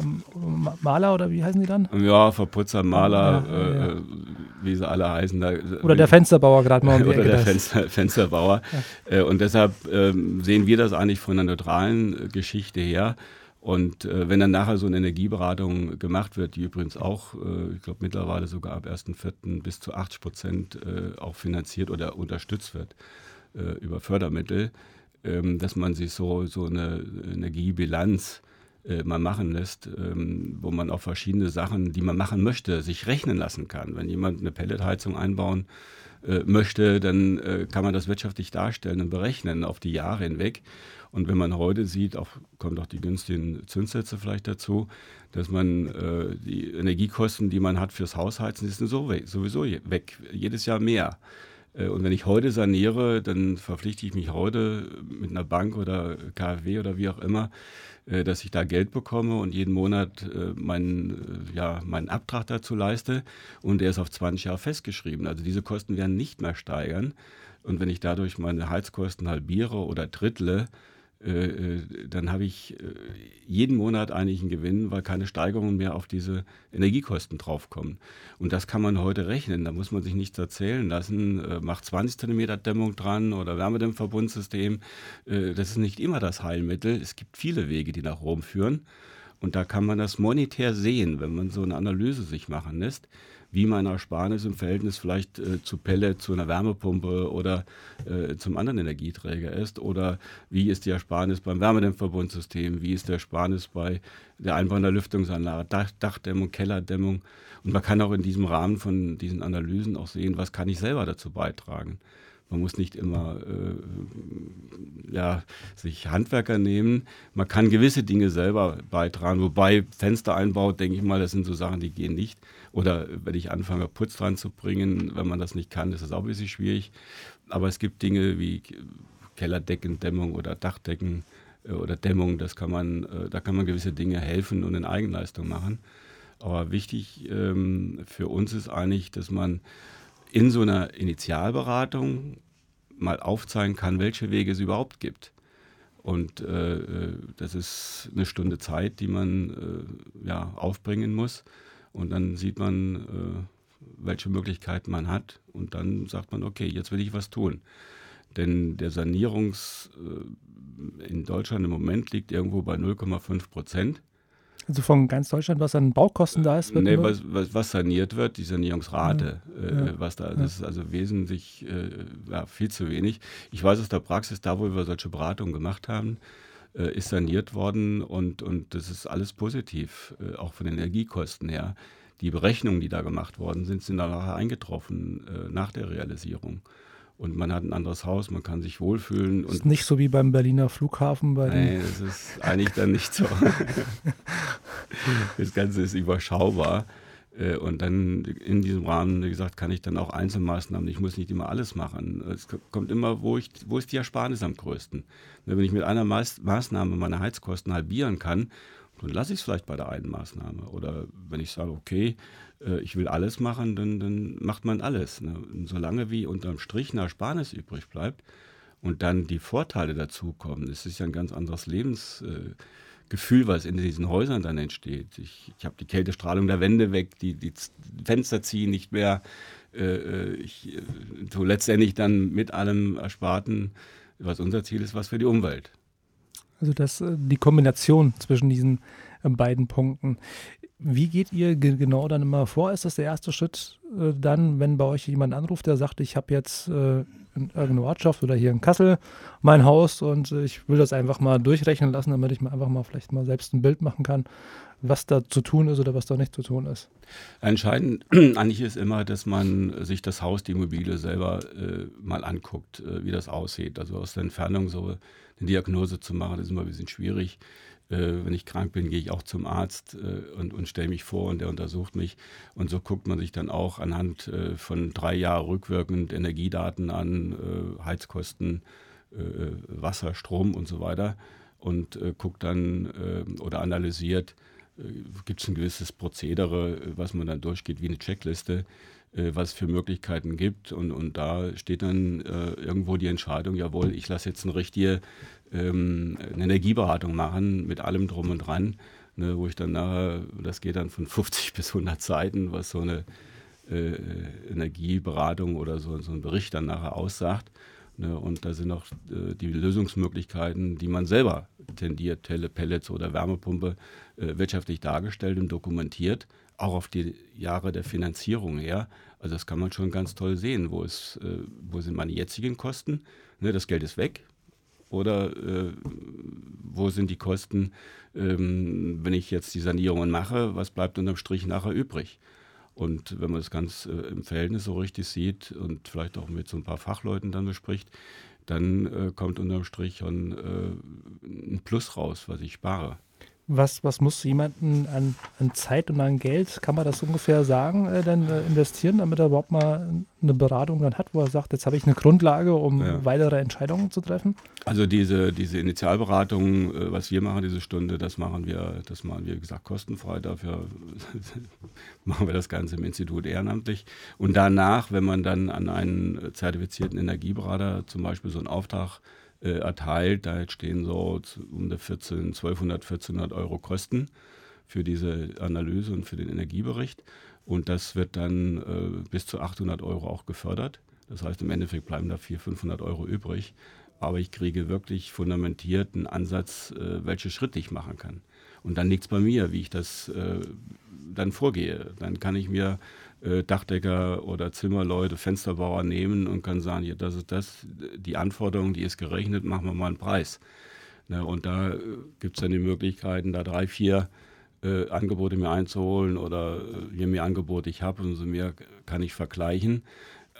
Maler oder wie heißen die dann? Ja, Verputzer, Maler, ja, ja, äh, wie sie alle heißen. Da, oder der Fensterbauer gerade mal um <laughs> Oder der Fenster, Fensterbauer. Äh, und deshalb ähm, sehen wir das eigentlich von einer neutralen äh, Geschichte her. Und äh, wenn dann nachher so eine Energieberatung gemacht wird, die übrigens auch, äh, ich glaube mittlerweile sogar ab 1.4. bis zu 80 Prozent äh, auch finanziert oder unterstützt wird äh, über Fördermittel, ähm, dass man sich so, so eine Energiebilanz äh, mal machen lässt, ähm, wo man auch verschiedene Sachen, die man machen möchte, sich rechnen lassen kann. Wenn jemand eine Pelletheizung einbauen äh, möchte, dann äh, kann man das wirtschaftlich darstellen und berechnen auf die Jahre hinweg. Und wenn man heute sieht, auch, kommt auch die günstigen Zinssätze vielleicht dazu, dass man äh, die Energiekosten, die man hat fürs Hausheizen, sind sowieso weg, jedes Jahr mehr. Äh, und wenn ich heute saniere, dann verpflichte ich mich heute mit einer Bank oder KfW oder wie auch immer, äh, dass ich da Geld bekomme und jeden Monat äh, meinen, ja, meinen Abtrag dazu leiste. Und der ist auf 20 Jahre festgeschrieben. Also diese Kosten werden nicht mehr steigern. Und wenn ich dadurch meine Heizkosten halbiere oder drittle, äh, äh, dann habe ich äh, jeden Monat eigentlich einen Gewinn, weil keine Steigerungen mehr auf diese Energiekosten draufkommen. Und das kann man heute rechnen. Da muss man sich nichts erzählen lassen. Macht 20 cm Dämmung dran oder Wärmedämmverbundsystem. Das ist nicht immer das Heilmittel. Es gibt viele Wege, die nach Rom führen. Und da kann man das monetär sehen, wenn man so eine Analyse sich machen lässt, wie mein Ersparnis im Verhältnis vielleicht äh, zu Pelle, zu einer Wärmepumpe oder äh, zum anderen Energieträger ist. Oder wie ist die Ersparnis beim Wärmedämmverbundsystem, wie ist der Ersparnis bei der Einbau einer Lüftungsanlage, Dach, Dachdämmung, Kellerdämmung. Und man kann auch in diesem Rahmen von diesen Analysen auch sehen, was kann ich selber dazu beitragen. Man muss nicht immer äh, ja, sich Handwerker nehmen. Man kann gewisse Dinge selber beitragen. Wobei Fenstereinbau, denke ich mal, das sind so Sachen, die gehen nicht. Oder wenn ich anfange, Putz dran zu bringen, wenn man das nicht kann, ist das auch ein bisschen schwierig. Aber es gibt Dinge wie Kellerdeckendämmung oder Dachdecken äh, oder Dämmung, das kann man, äh, da kann man gewisse Dinge helfen und in Eigenleistung machen. Aber wichtig ähm, für uns ist eigentlich, dass man in so einer Initialberatung mal aufzeigen kann, welche Wege es überhaupt gibt. Und äh, äh, das ist eine Stunde Zeit, die man äh, ja, aufbringen muss. Und dann sieht man, äh, welche Möglichkeiten man hat. Und dann sagt man, okay, jetzt will ich was tun. Denn der Sanierungs äh, in Deutschland im Moment liegt irgendwo bei 0,5 Prozent. Also von ganz Deutschland, was an Baukosten da ist? Nee, was, was, was, saniert wird, die Sanierungsrate, ja. Äh, ja. was da, das ist also wesentlich, äh, viel zu wenig. Ich weiß aus der Praxis, da wo wir solche Beratungen gemacht haben, äh, ist saniert worden und, und das ist alles positiv, äh, auch von den Energiekosten her. Die Berechnungen, die da gemacht worden sind, sind dann nachher eingetroffen äh, nach der Realisierung und man hat ein anderes Haus, man kann sich wohlfühlen. Ist nicht so wie beim Berliner Flughafen. Bei Nein, das ist eigentlich dann nicht so. <laughs> das Ganze ist überschaubar. Äh, und dann in diesem Rahmen, wie gesagt, kann ich dann auch Einzelmaßnahmen, ich muss nicht immer alles machen. Es kommt immer, wo, ich, wo ist die Ersparnis am größten. Wenn ich mit einer Maßnahme meine Heizkosten halbieren kann, dann lasse ich es vielleicht bei der einen Maßnahme. Oder wenn ich sage, okay, äh, ich will alles machen, dann, dann macht man alles. Ne? solange wie unterm Strich eine Ersparnis übrig bleibt und dann die Vorteile dazukommen, das ist ja ein ganz anderes Lebensgefühl, äh, was in diesen Häusern dann entsteht. Ich, ich habe die Kältestrahlung der Wände weg, die, die Fenster ziehen nicht mehr. Äh, ich tue letztendlich dann mit allem Ersparten, was unser Ziel ist, was für die Umwelt. Also das, die Kombination zwischen diesen beiden Punkten. Wie geht ihr genau dann immer vor? Ist das der erste Schritt äh, dann, wenn bei euch jemand anruft, der sagt, ich habe jetzt äh, in irgendeiner Ortschaft oder hier in Kassel mein Haus und äh, ich will das einfach mal durchrechnen lassen, damit ich mir einfach mal vielleicht mal selbst ein Bild machen kann, was da zu tun ist oder was da nicht zu tun ist? Entscheidend <clears throat> eigentlich ist immer, dass man sich das Haus, die Immobilie selber äh, mal anguckt, äh, wie das aussieht. Also aus der Entfernung so eine Diagnose zu machen, ist immer ein bisschen schwierig. Äh, wenn ich krank bin, gehe ich auch zum Arzt äh, und, und stelle mich vor und der untersucht mich. Und so guckt man sich dann auch anhand äh, von drei Jahren rückwirkend Energiedaten an, Heizkosten, Wasser, Strom und so weiter und guckt dann oder analysiert, gibt es ein gewisses Prozedere, was man dann durchgeht wie eine Checkliste was es für Möglichkeiten gibt. Und, und da steht dann äh, irgendwo die Entscheidung, jawohl, ich lasse jetzt eine richtige ähm, eine Energieberatung machen mit allem drum und dran, ne, wo ich dann nachher, das geht dann von <laughs> 50 bis 100 Seiten, was so eine äh, Energieberatung oder so, so ein Bericht dann nachher aussagt. Ne, und da sind auch äh, die Lösungsmöglichkeiten, die man selber tendiert, Tele, Pellets oder Wärmepumpe, äh, wirtschaftlich dargestellt und dokumentiert, auch auf die Jahre der Finanzierung her. Also das kann man schon ganz toll sehen. Wo, ist, äh, wo sind meine jetzigen Kosten? Ne, das Geld ist weg, oder äh, wo sind die Kosten, ähm, wenn ich jetzt die Sanierungen mache, was bleibt unterm Strich nachher übrig? Und wenn man das ganz äh, im Verhältnis so richtig sieht und vielleicht auch mit so ein paar Fachleuten dann bespricht, dann äh, kommt unterm Strich schon äh, ein Plus raus, was ich spare. Was, was muss jemanden an, an Zeit und an Geld, kann man das ungefähr sagen, äh, denn äh, investieren, damit er überhaupt mal eine Beratung dann hat, wo er sagt, jetzt habe ich eine Grundlage, um ja. weitere Entscheidungen zu treffen? Also diese, diese Initialberatung, äh, was wir machen, diese Stunde, das machen wir, das machen wir, wie gesagt, kostenfrei. Dafür <laughs> machen wir das Ganze im Institut ehrenamtlich. Und danach, wenn man dann an einen zertifizierten Energieberater zum Beispiel so einen Auftrag äh, erteilt. Da stehen so um die 14, 1200, 1400 Euro Kosten für diese Analyse und für den Energiebericht. Und das wird dann äh, bis zu 800 Euro auch gefördert. Das heißt, im Endeffekt bleiben da 400, 500 Euro übrig. aber ich kriege wirklich fundamentiert einen Ansatz, äh, welche Schritte ich machen kann. Und dann liegt es bei mir, wie ich das äh, dann vorgehe. Dann kann ich mir äh, Dachdecker oder Zimmerleute, Fensterbauer nehmen und kann sagen, hier, das ist das, die Anforderung, die ist gerechnet, machen wir mal einen Preis. Ne, und da äh, gibt es dann die Möglichkeiten, da drei, vier äh, Angebote mir einzuholen oder äh, je mehr Angebote ich habe, umso mehr kann ich vergleichen.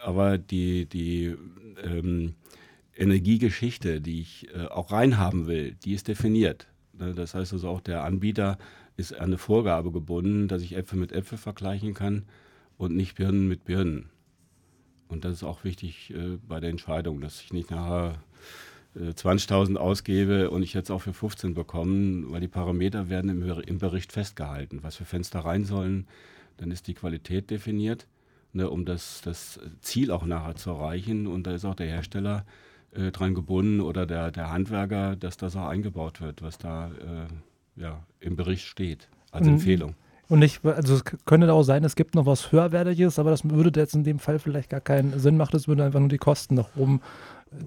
Aber die, die ähm, Energiegeschichte, die ich äh, auch reinhaben will, die ist definiert. Ne, das heißt also auch der Anbieter ist an eine Vorgabe gebunden, dass ich Äpfel mit Äpfel vergleichen kann und nicht Birnen mit Birnen. Und das ist auch wichtig äh, bei der Entscheidung, dass ich nicht nachher äh, 20.000 ausgebe und ich jetzt auch für 15 bekommen, weil die Parameter werden im, im, Bericht festgehalten, was für Fenster rein sollen. Dann ist die Qualität definiert, ne, um das, das Ziel auch nachher zu erreichen. Und da ist auch der Hersteller äh, dran gebunden oder der, der Handwerker, dass das auch eingebaut wird, was da äh, ja, im Bericht steht als mhm. Empfehlung. Und nicht, also es könnte auch sein, es gibt noch was höherwertiges, aber das würde jetzt in dem Fall vielleicht gar keinen Sinn machen. Es würde einfach nur die Kosten nach oben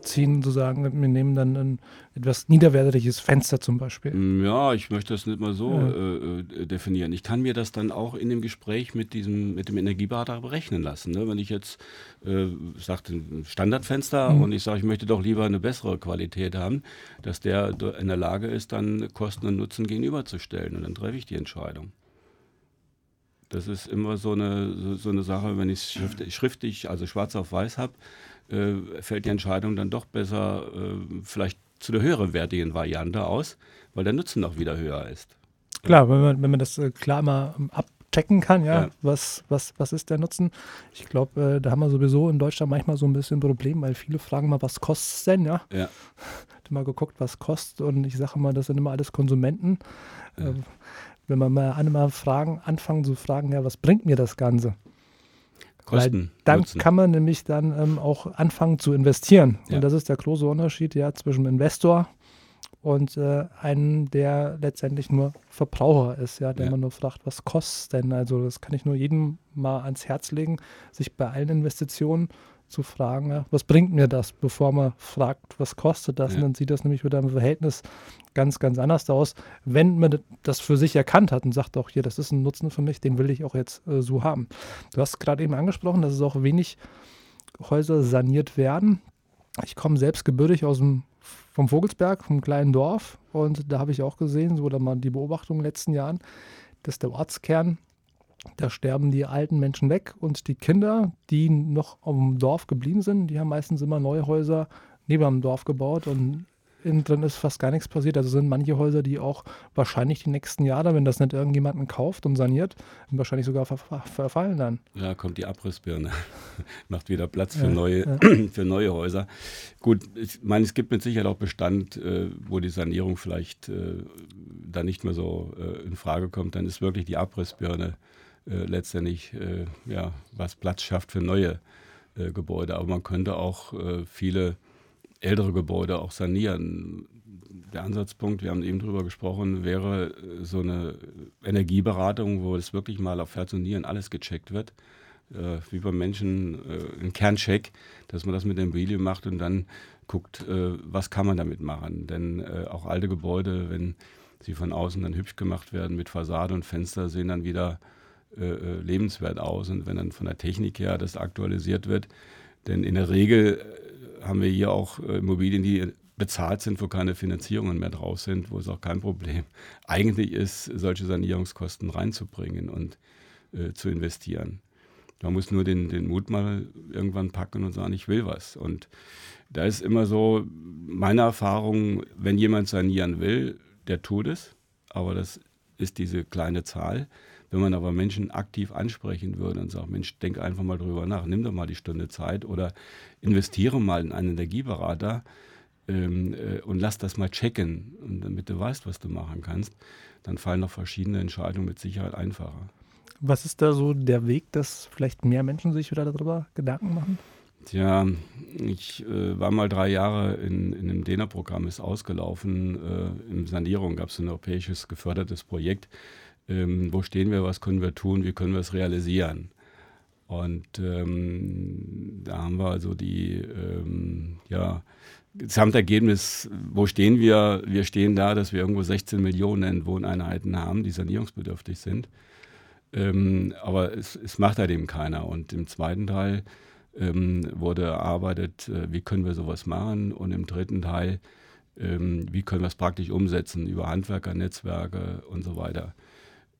ziehen, sozusagen. Wir nehmen dann ein etwas niederwertiges Fenster zum Beispiel. Mm, ja, ich möchte das nicht mal so ja. äh, äh, definieren. Ich kann mir das dann auch in dem Gespräch mit diesem, mit dem Energieberater berechnen lassen. Ne? Wenn ich jetzt äh, sage, ein Standardfenster mhm. und ich sage, ich möchte doch lieber eine bessere Qualität haben, dass der in der Lage ist, dann Kosten und Nutzen gegenüberzustellen. Und dann treffe ich die Entscheidung. Das ist immer so eine, so, so eine Sache, wenn ich es schriftlich, also schwarz auf weiß habe, äh, fällt die Entscheidung dann doch besser äh, vielleicht zu der höheren wertigen Variante aus, weil der Nutzen auch wieder höher ist. Klar, wenn man, wenn man das äh, klar mal abchecken kann, ja, ja, Was, was, was ist der Nutzen? Ich glaube, äh, da haben wir sowieso in Deutschland manchmal so ein bisschen ein Problem, weil viele fragen mal, was kostet es denn, ja? Ja. <laughs> mal geguckt, was kostet und ich sage mal, das sind immer alles Konsumenten. Ja. Wenn man mal einmal fragen, anfangen zu fragen, ja, was bringt mir das Ganze? Kosten. Weil dann nutzen. kann man nämlich dann ähm, auch anfangen zu investieren. Ja. Und das ist der große Unterschied ja zwischen Investor und äh, einem, der letztendlich nur Verbraucher ist, ja, der ja. man nur fragt, was kostet denn? Also das kann ich nur jedem mal ans Herz legen, sich bei allen Investitionen zu fragen, was bringt mir das, bevor man fragt, was kostet das? Ja. Und dann sieht das nämlich wieder im Verhältnis ganz, ganz anders aus. Wenn man das für sich erkannt hat und sagt auch hier, das ist ein Nutzen für mich, den will ich auch jetzt äh, so haben. Du hast gerade eben angesprochen, dass es auch wenig Häuser saniert werden. Ich komme selbst gebürtig aus dem vom Vogelsberg, vom kleinen Dorf. Und da habe ich auch gesehen, so oder mal die Beobachtung in den letzten Jahren, dass der Ortskern da sterben die alten Menschen weg und die Kinder, die noch am Dorf geblieben sind, die haben meistens immer neue Häuser neben dem Dorf gebaut und innen drin ist fast gar nichts passiert. Also sind manche Häuser, die auch wahrscheinlich die nächsten Jahre, wenn das nicht irgendjemanden kauft und saniert, wahrscheinlich sogar ver verfallen dann. Ja, kommt die Abrissbirne. <laughs> Macht wieder Platz für, ja, neue, ja. <clears throat> für neue Häuser. Gut, ich meine, es gibt mit Sicherheit auch Bestand, äh, wo die Sanierung vielleicht äh, da nicht mehr so äh, in Frage kommt. Dann ist wirklich die Abrissbirne letztendlich äh, ja, was Platz schafft für neue äh, Gebäude. Aber man könnte auch äh, viele ältere Gebäude auch sanieren. Der Ansatzpunkt, wir haben eben drüber gesprochen, wäre äh, so eine Energieberatung, wo es wirklich mal auf Herz und Nieren alles gecheckt wird. Äh, wie beim Menschen ein Kerncheck, dass man das mit der Immobilie macht und dann guckt, was kann man damit machen. Denn auch alte Gebäude, wenn sie von außen dann hübsch gemacht werden mit Fassade und Fenster, sehen dann wieder äh, äh, lebenswert aus und wenn dann von der Technik her das aktualisiert wird. Denn in der Regel äh, haben wir hier auch äh, Immobilien, die bezahlt sind, wo keine Finanzierungen mehr drauf sind, wo es auch kein Problem <laughs> eigentlich ist, solche Sanierungskosten reinzubringen und äh, zu investieren. Man muss nur den, den Mut mal irgendwann packen und sagen, ich will was. Und da ist immer so meine Erfahrung, wenn jemand sanieren will, der tut es, aber das ist diese kleine Zahl. Wenn man aber Menschen aktiv ansprechen würde und sagt, Mensch, denk einfach mal drüber nach, nimm doch mal die Stunde Zeit oder investiere mal in einen Energieberater ähm, äh, und lass das mal checken, und damit du weißt, was du machen kannst, dann fallen noch verschiedene Entscheidungen mit Sicherheit einfacher. Was ist da so der Weg, dass vielleicht mehr Menschen sich wieder darüber Gedanken machen? Tja, ich äh, war mal drei Jahre in, in einem DENA-Programm, ist ausgelaufen. Äh, in Sanierung gab es ein europäisches gefördertes Projekt ähm, wo stehen wir, was können wir tun, wie können wir es realisieren. Und ähm, da haben wir also die, ähm, ja, Gesamtergebnis, wo stehen wir? Wir stehen da, dass wir irgendwo 16 Millionen Wohneinheiten haben, die sanierungsbedürftig sind. Ähm, aber es, es, macht halt eben keiner. Und im zweiten Teil ähm, wurde erarbeitet, äh, wie können wir sowas machen. Und im dritten Teil, ähm, wie können wir es praktisch umsetzen über Handwerker, Netzwerke und so weiter.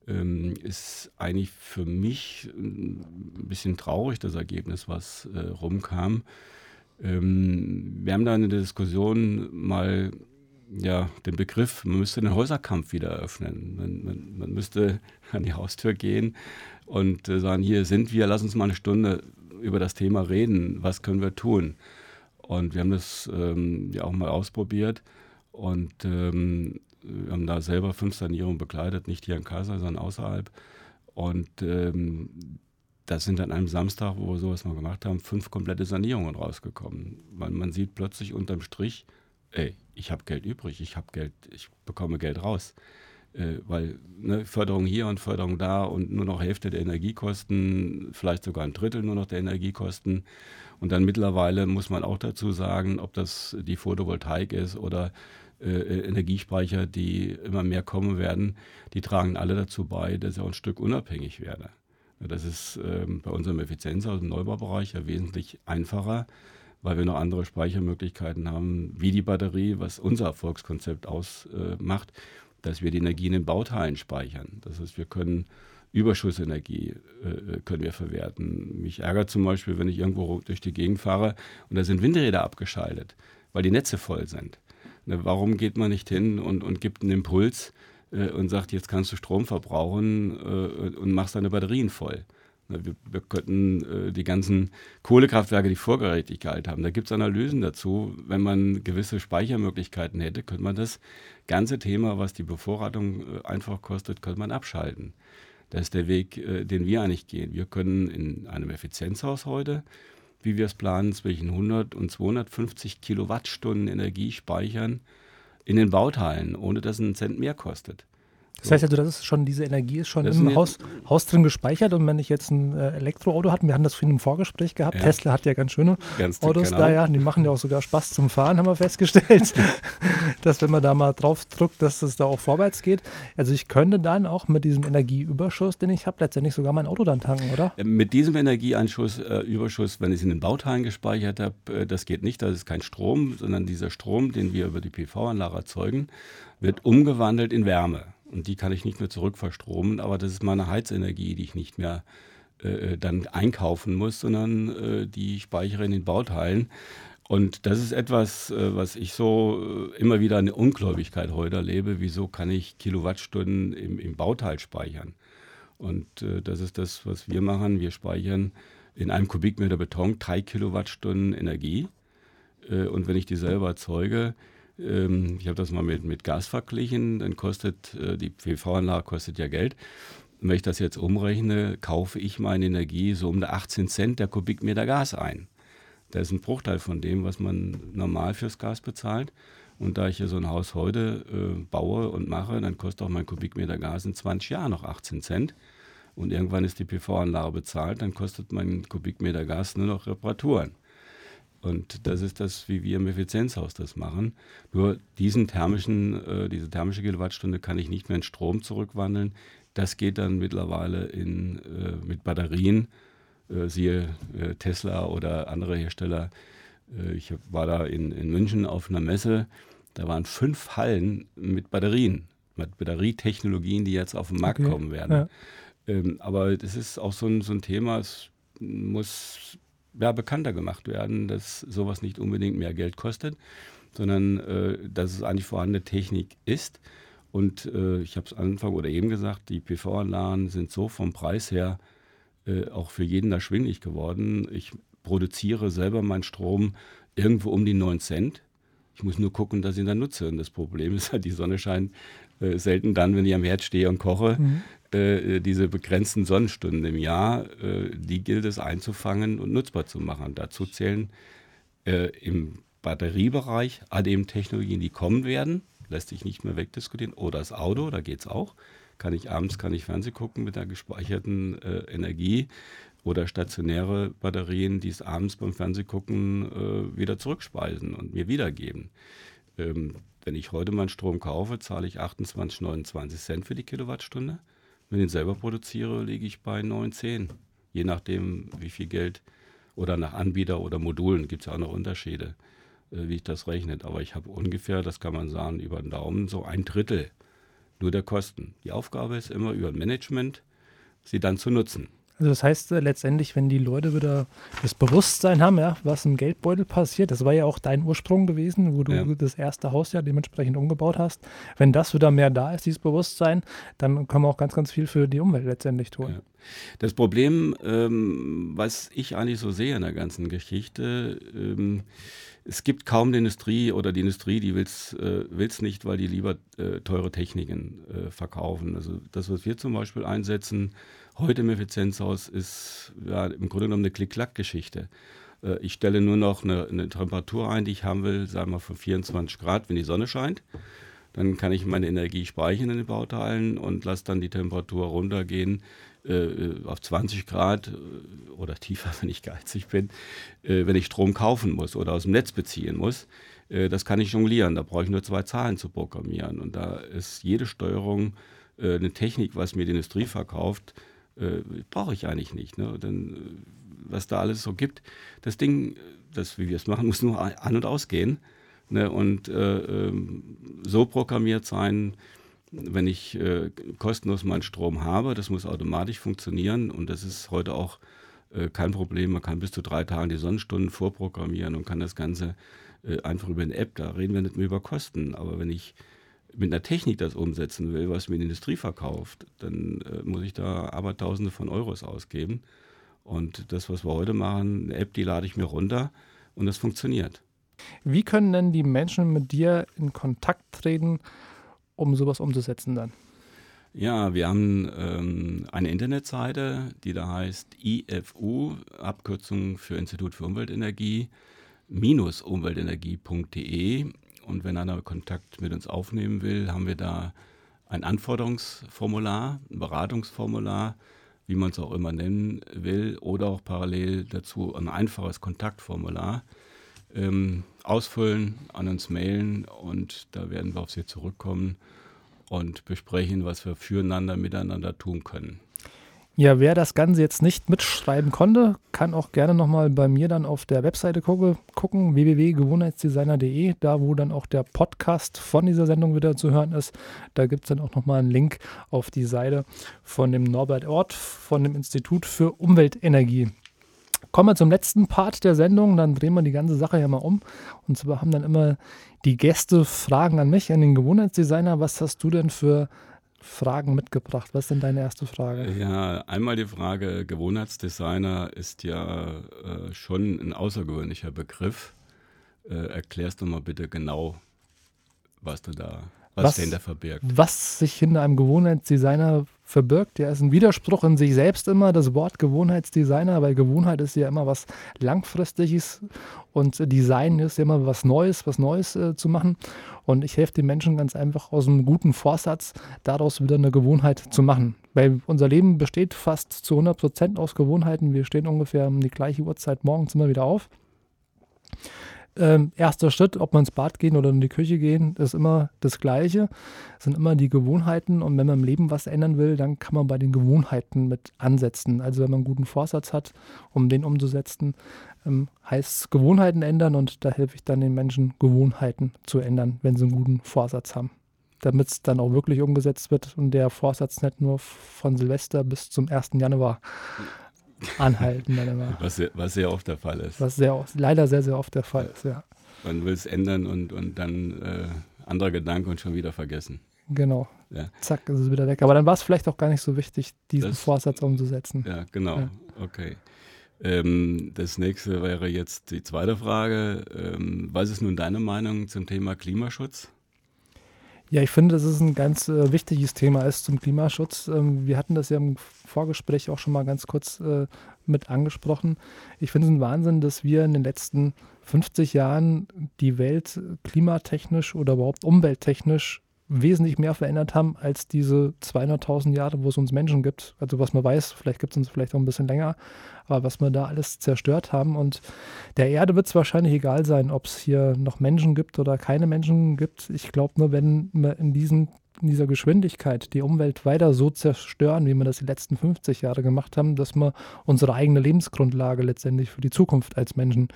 Ähm, ist eigentlich für mich ein bisschen traurig, das Ergebnis, was äh, rumkam. Ähm, wir haben da eine Diskussion mal ja, den Begriff, man müsste den Häuserkampf wieder eröffnen. Man, man, man müsste <laughs> an die Haustür gehen und äh, sagen, hier sind wir, lass uns mal eine Stunde über das Thema reden, was können wir tun. Und wir haben das ähm, ja auch mal ausprobiert und ähm, wir haben da selber fünf Sanierungen begleitet, nicht hier in Kassel, sondern außerhalb. Und ähm, das sind an einem Samstag, wo wir sowas mal gemacht haben, fünf komplette Sanierungen rausgekommen. Weil man sieht plötzlich unterm Strich, ey, ich habe Geld übrig, ich habe Geld, ich bekomme Geld raus. Äh, weil ne, Förderung hier und Förderung da und nur noch Hälfte der Energiekosten, vielleicht sogar ein Drittel nur noch der Energiekosten. Und dann mittlerweile muss man auch dazu sagen, ob das die Photovoltaik ist oder äh, Energiespeicher, die immer mehr kommen werden, die tragen alle dazu bei, dass auch ein Stück unabhängig werde. Das ist ähm, bei unserem Effizienzhaus im Neubaubereich ja wesentlich einfacher, weil wir noch andere Speichermöglichkeiten haben, wie die Batterie, was unser Erfolgskonzept ausmacht, äh, dass wir die Energie in den Bauteilen speichern. Das heißt, wir können Überschussenergie äh, können wir verwerten. Mich ärgert zum Beispiel, wenn ich irgendwo durch die Gegend fahre und da sind Windräder abgeschaltet, weil die Netze voll sind. Ne, warum geht man nicht hin und, und gibt einen Impuls, äh, und sagt, jetzt kannst du Strom verbrauchen äh, und machst deine Batterien voll. Wir, wir könnten äh, die ganzen Kohlekraftwerke, die Vorgerechtigkeit haben, da gibt es Analysen dazu. Wenn man gewisse Speichermöglichkeiten hätte, könnte man das ganze Thema, was die Bevorratung äh, einfach kostet, könnte man abschalten. Das ist der Weg, äh, den wir eigentlich gehen. Wir können in einem Effizienzhaus heute, wie wir es planen, zwischen 100 und 250 Kilowattstunden Energie speichern in den Bauteilen, ohne dass es einen Cent mehr kostet. Das heißt also, das ist schon, diese Energie ist schon das im Haus, Haus drin gespeichert und wenn ich jetzt ein äh, Elektroauto hatte, wir hatten das vorhin im Vorgespräch gehabt, ja. Tesla hat ja ganz schöne ganz Autos da, ja, die machen ja auch sogar Spaß zum Fahren, haben wir festgestellt, <laughs> dass wenn man da mal drauf drückt, dass es da auch vorwärts geht. Also ich könnte dann auch mit diesem Energieüberschuss, den ich habe, letztendlich sogar mein Auto dann tanken, oder? Mit diesem Energieeinschuss, äh, Überschuss, wenn ich es in den Bauteilen gespeichert habe, äh, das geht nicht, das ist kein Strom, sondern dieser Strom, den wir über die PV-Anlage erzeugen, wird umgewandelt in Wärme. Und die kann ich nicht mehr zurückverstromen, aber das ist meine Heizenergie, die ich nicht mehr äh, dann einkaufen muss, sondern äh, die speichere in den Bauteilen. Und das ist etwas, äh, was ich so äh, immer wieder eine Ungläubigkeit heute erlebe. Wieso kann ich Kilowattstunden im, im Bauteil speichern? Und äh, das ist das, was wir machen. Wir speichern in einem Kubikmeter Beton drei Kilowattstunden Energie. Äh, und wenn ich die selber erzeuge, ähm, ich habe das mal mit, mit Gas verglichen, dann kostet äh, die PV-Anlage kostet ja Geld. wenn ich das jetzt umrechne, kaufe ich meine Energie so um 18 Cent der Kubikmeter Gas ein. Das ist ein Bruchteil von dem, was man normal fürs Gas bezahlt. Und da ich hier so ein Haus heute äh, baue und mache, dann kostet auch mein Kubikmeter Gas in 20 Jahren noch 18 Cent. Und irgendwann ist die PV-Anlage bezahlt, dann kostet mein Kubikmeter Gas nur noch Reparaturen. Und das ist das, wie wir im Effizienzhaus das machen. Nur diesen thermischen, äh, diese thermische Kilowattstunde kann ich nicht mehr in Strom zurückwandeln. Das geht dann mittlerweile in, äh, mit Batterien, äh, siehe äh, Tesla oder andere Hersteller. Äh, ich war da in, in München auf einer Messe, da waren fünf Hallen mit Batterien, mit Batterietechnologien, die jetzt auf den Markt okay. kommen werden. Ja. Ähm, aber das ist auch so ein, so ein Thema, es muss ja, bekannter gemacht werden, dass sowas nicht unbedingt mehr Geld kostet, sondern äh, dass es eigentlich vorhandene Technik ist. Und äh, ich habe es Anfang oder eben gesagt, die PV-Anlagen sind so vom Preis her äh, auch für jeden erschwinglich geworden. Ich produziere selber meinen Strom irgendwo um die 9 Cent. Ich muss nur gucken, dass ich ihn dann nutze. Und das Problem <laughs> ist halt, die Sonne scheint äh, selten dann, wenn ich am Herd stehe und koche. Mhm. Äh, diese begrenzten Sonnenstunden im Jahr, äh, die gilt es einzufangen und nutzbar zu machen. Dazu zählen äh, im Batteriebereich ADM-Technologien, die kommen werden, lässt sich nicht mehr wegdiskutieren, oder das Auto, da geht es auch. Kann ich abends, kann ich Fernsehen gucken mit der gespeicherten äh, Energie. oder stationäre Batterien, die es abends beim Fernsehgucken äh, wieder zurückspeisen und mir wiedergeben. Ähm, wenn ich heute meinen Strom kaufe, zahle ich 28, 29 Cent für die Kilowattstunde. Wenn ich ihn selber produziere, liege ich bei 9, 10. Je nachdem, wie viel Geld oder nach Anbieter oder Modulen gibt es ja auch noch Unterschiede, äh, wie ich das rechne. Aber ich habe ungefähr, das kann man sagen, über den Daumen so ein Drittel nur der Kosten. Die Aufgabe ist immer über Management, sie dann zu nutzen. Also das heißt äh, letztendlich, wenn die Leute wieder das Bewusstsein haben, ja, was im Geldbeutel passiert, das war ja auch dein Ursprung gewesen, wo du ja. das erste Haus ja dementsprechend umgebaut hast. Wenn das wieder mehr da ist, dieses Bewusstsein, dann kann man auch ganz, ganz viel für die Umwelt letztendlich tun. Ja. Das Problem, ähm, was ich eigentlich so sehe in der ganzen Geschichte, ähm, es gibt kaum eine Industrie oder die Industrie, die will es äh, nicht, weil die lieber äh, teure Techniken äh, verkaufen. Also das, was wir zum Beispiel einsetzen, heute im Effizienzhaus ist ja, im Grunde genommen eine Klick-Klack-Geschichte. Äh, ich stelle nur noch eine, eine, Temperatur ein, die ich haben will, sagen wir von 24 Grad, wenn die Sonne scheint. Dann kann ich meine Energie speichern in den Bauteilen und lasse dann die Temperatur runtergehen äh, auf 20 Grad äh, oder tiefer, <laughs> wenn ich geizig bin, äh, wenn ich Strom kaufen muss oder aus dem Netz beziehen muss. Äh, das kann ich jonglieren. Da brauche ich nur zwei Zahlen zu programmieren. Und da ist jede Steuerung äh, eine Technik, was mir die Industrie verkauft, äh, brauche ich eigentlich nicht. Ne? Denn äh, was da alles so gibt, das Ding, das, wie wir es machen, <laughs> muss nur an- und ausgehen. Ne? Und äh, ähm, so programmiert sein, wenn ich äh, kostenlos meinen Strom habe, das muss automatisch funktionieren und das ist heute auch äh, kein Problem. Man kann bis zu drei Tagen die Sonnenstunden vorprogrammieren und kann das Ganze äh, einfach über eine App, da reden wir nicht mehr über Kosten, aber wenn ich mit einer Technik das umsetzen will, was mir die Industrie verkauft, dann äh, muss ich da aber Tausende von Euros ausgeben. Und das, was wir heute machen, eine App, die lade ich mir runter und das funktioniert. Wie können denn die Menschen mit dir in Kontakt treten, um sowas umzusetzen dann? Ja, wir haben ähm, eine Internetseite, die da heißt IFU, Abkürzung für Institut für Umweltenergie, minus umweltenergie.de und wenn einer Kontakt mit uns aufnehmen will, haben wir da ein Anforderungsformular, ein Beratungsformular, wie man es auch immer nennen will, oder auch parallel dazu ein einfaches Kontaktformular. Ähm, ausfüllen, an uns mailen und da werden wir auf Sie zurückkommen und besprechen, was wir füreinander miteinander tun können. Ja, wer das Ganze jetzt nicht mitschreiben konnte, kann auch gerne nochmal bei mir dann auf der Webseite gucke, gucken, www.gewohnheitsdesigner.de, da wo dann auch der Podcast von dieser Sendung wieder zu hören ist. Da gibt es dann auch nochmal einen Link auf die Seite von dem Norbert Ort von dem Institut für Umweltenergie. Kommen wir zum letzten Part der Sendung, dann drehen wir die ganze Sache ja mal um. Und zwar haben dann immer die Gäste Fragen an mich, an den Gewohnheitsdesigner. Was hast du denn für Fragen mitgebracht. Was ist denn deine erste Frage? Ja, einmal die Frage, Gewohnheitsdesigner ist ja äh, schon ein außergewöhnlicher Begriff. Äh, erklärst du mal bitte genau, was du da, was, was dahinter verbirgt. Was sich hinter einem Gewohnheitsdesigner verbirgt. Der ist ein Widerspruch in sich selbst immer, das Wort Gewohnheitsdesigner, weil Gewohnheit ist ja immer was Langfristiges und Design ist ja immer was Neues, was Neues äh, zu machen. Und ich helfe den Menschen ganz einfach aus einem guten Vorsatz, daraus wieder eine Gewohnheit zu machen. Weil unser Leben besteht fast zu 100 Prozent aus Gewohnheiten. Wir stehen ungefähr um die gleiche Uhrzeit morgens immer wieder auf ähm, erster Schritt, ob man ins Bad gehen oder in die Küche gehen, ist immer das Gleiche. Es sind immer die Gewohnheiten. Und wenn man im Leben was ändern will, dann kann man bei den Gewohnheiten mit ansetzen. Also wenn man einen guten Vorsatz hat, um den umzusetzen, ähm, heißt es Gewohnheiten ändern. Und da helfe ich dann den Menschen, Gewohnheiten zu ändern, wenn sie einen guten Vorsatz haben. Damit es dann auch wirklich umgesetzt wird und der Vorsatz nicht nur von Silvester bis zum 1. Januar anhalten. Dann immer. Was, sehr, was sehr oft der Fall ist. Was sehr, leider sehr, sehr oft der Fall ist, ja. Man will es ändern und, und dann äh, anderer Gedanke und schon wieder vergessen. Genau. Ja. Zack, ist es wieder weg. Aber dann war es vielleicht auch gar nicht so wichtig, diesen das, Vorsatz umzusetzen. Ja, genau. Ja. Okay. Ähm, das nächste wäre jetzt die zweite Frage. Ähm, was ist nun deine Meinung zum Thema Klimaschutz? Ja, ich finde, dass es ein ganz äh, wichtiges Thema ist zum Klimaschutz. Ähm, wir hatten das ja im Vorgespräch auch schon mal ganz kurz äh, mit angesprochen. Ich finde es ein Wahnsinn, dass wir in den letzten 50 Jahren die Welt klimatechnisch oder überhaupt umwelttechnisch wesentlich mehr verändert haben als diese 200.000 Jahre, wo es uns Menschen gibt. Also was man weiß, vielleicht gibt es uns vielleicht auch ein bisschen länger, aber was wir da alles zerstört haben. Und der Erde wird es wahrscheinlich egal sein, ob es hier noch Menschen gibt oder keine Menschen gibt. Ich glaube nur, wenn wir in, diesen, in dieser Geschwindigkeit die Umwelt weiter so zerstören, wie wir das die letzten 50 Jahre gemacht haben, dass wir unsere eigene Lebensgrundlage letztendlich für die Zukunft als Menschen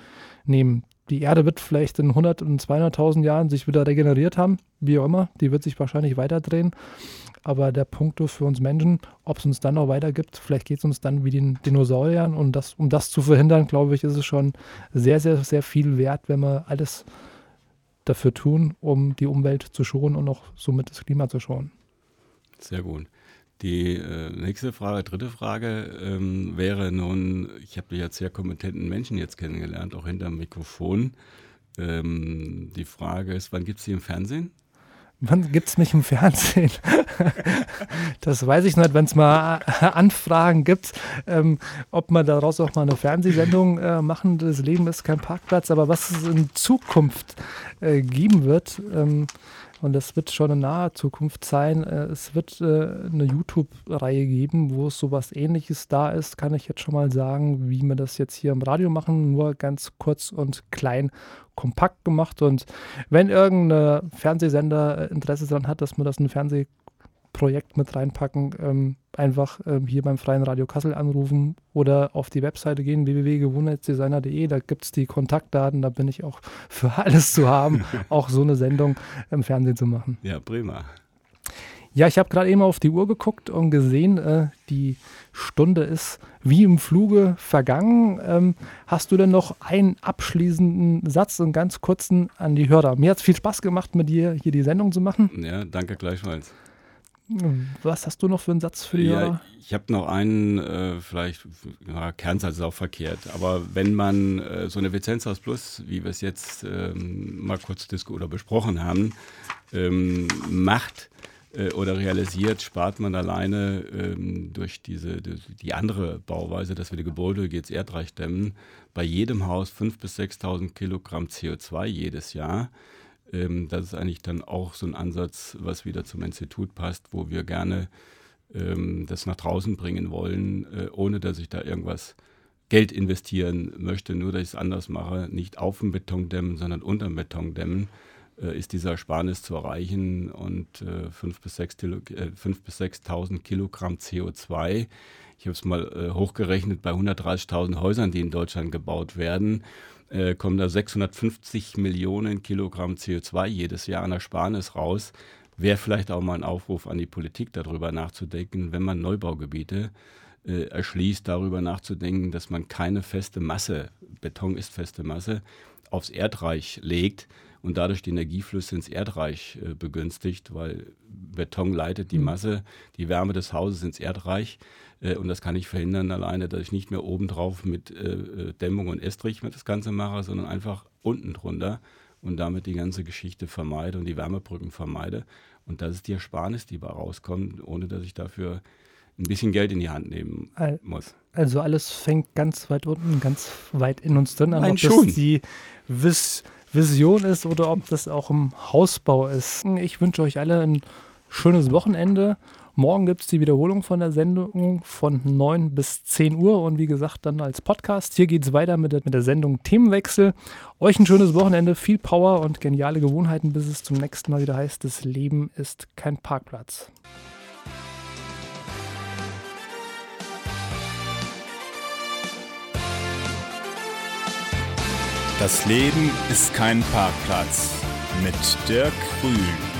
nehmen die Erde wird vielleicht in 100 und 200.000 Jahren sich wieder regeneriert haben, wie auch immer. Die wird sich wahrscheinlich weiterdrehen. Aber der Punkt für uns Menschen, ob es uns dann noch weiter gibt, vielleicht geht es uns dann wie den Dinosauriern. Und das, um das zu verhindern, glaube ich, ist es schon sehr, sehr, sehr viel wert, wenn wir alles dafür tun, um die Umwelt zu schonen und auch somit das Klima zu schonen. Sehr gut. Die äh, nächste Frage, dritte Frage ähm, wäre nun, ich habe jetzt sehr kompetenten Menschen jetzt kennengelernt, auch hinter dem Mikrofon. Ähm, die Frage ist, wann gibt es Sie im Fernsehen? Wann gibt es mich im Fernsehen? <laughs> das weiß ich nicht, wenn es mal Anfragen gibt, ähm, ob man daraus auch mal eine Fernsehsendung äh, machen. Das Leben ist kein Parkplatz, aber was es in Zukunft äh, geben wird, ähm, und das wird schon in naher Zukunft sein. Äh, es wird äh, eine YouTube-Reihe geben, wo es sowas ähnliches da ist, kann ich jetzt schon mal sagen, wie wir das jetzt hier im Radio machen, nur ganz kurz und klein kompakt gemacht. Und wenn irgendein Fernsehsender äh, Interesse daran hat, dass man das in Fernseh Projekt mit reinpacken, ähm, einfach ähm, hier beim Freien Radio Kassel anrufen oder auf die Webseite gehen, www.gewohnheitsdesigner.de, da gibt es die Kontaktdaten, da bin ich auch für alles zu haben, <laughs> auch so eine Sendung im Fernsehen zu machen. Ja, prima. Ja, ich habe gerade eben auf die Uhr geguckt und gesehen, äh, die Stunde ist wie im Fluge vergangen. Ähm, hast du denn noch einen abschließenden Satz, einen ganz kurzen an die Hörer? Mir hat es viel Spaß gemacht, mit dir hier die Sendung zu machen. Ja, danke gleichfalls. Was hast du noch für einen Satz für die ja, Hörer? Ich habe noch einen, äh, vielleicht, ja, Kernsatz ist auch verkehrt, aber wenn man äh, so eine Effizienzhaus Plus, wie wir es jetzt ähm, mal kurz oder besprochen haben, ähm, macht äh, oder realisiert, spart man alleine ähm, durch diese die, die andere Bauweise, dass wir die Gebäude jetzt erdreich dämmen, bei jedem Haus 5.000 bis 6.000 Kilogramm CO2 jedes Jahr. Ähm, das ist eigentlich dann auch so ein Ansatz, was wieder zum Institut passt, wo wir gerne ähm, das nach draußen bringen wollen, äh, ohne dass ich da irgendwas Geld investieren möchte, nur dass ich es anders mache, nicht auf dem Beton dämmen, sondern unter dem Beton dämmen, ist dieser Ersparnis zu erreichen und äh, 5.000 bis 6.000 äh, bis 6.000 Kilogramm CO2. Ich habe es mal äh, hochgerechnet bei 130.000 Häusern, die in Deutschland gebaut werden äh, kommen da 650 Millionen Kilogramm CO2 jedes Jahr an Ersparnis raus. Wäre vielleicht auch mal ein Aufruf an die Politik, darüber nachzudenken, wenn man Neubaugebiete äh, erschließt, darüber nachzudenken, dass man keine feste Masse, Beton ist feste Masse, aufs Erdreich legt und dadurch die Energieflüsse ins Erdreich äh, begünstigt, weil Beton leitet die mhm. Masse, die Wärme des Hauses ins Erdreich. Äh, und das kann ich verhindern alleine, dass ich nicht mehr obendrauf mit äh, Dämmung und Estrich das Ganze mache, sondern einfach unten drunter und damit die ganze Geschichte vermeide und die Wärmebrücken vermeide. Und das ist die Ersparnis, die bei rauskommt, ohne dass ich dafür ein bisschen Geld in die Hand nehmen muss. Also alles fängt ganz weit unten, ganz weit in uns drin an, Nein, ob schon. das die Vis Vision ist oder ob das auch im Hausbau ist. Ich wünsche euch alle ein schönes Wochenende Morgen gibt es die Wiederholung von der Sendung von 9 bis 10 Uhr und wie gesagt dann als Podcast. Hier geht es weiter mit der, mit der Sendung Themenwechsel. Euch ein schönes Wochenende, viel Power und geniale Gewohnheiten, bis es zum nächsten Mal wieder heißt, das Leben ist kein Parkplatz. Das Leben ist kein Parkplatz mit Dirk Grün.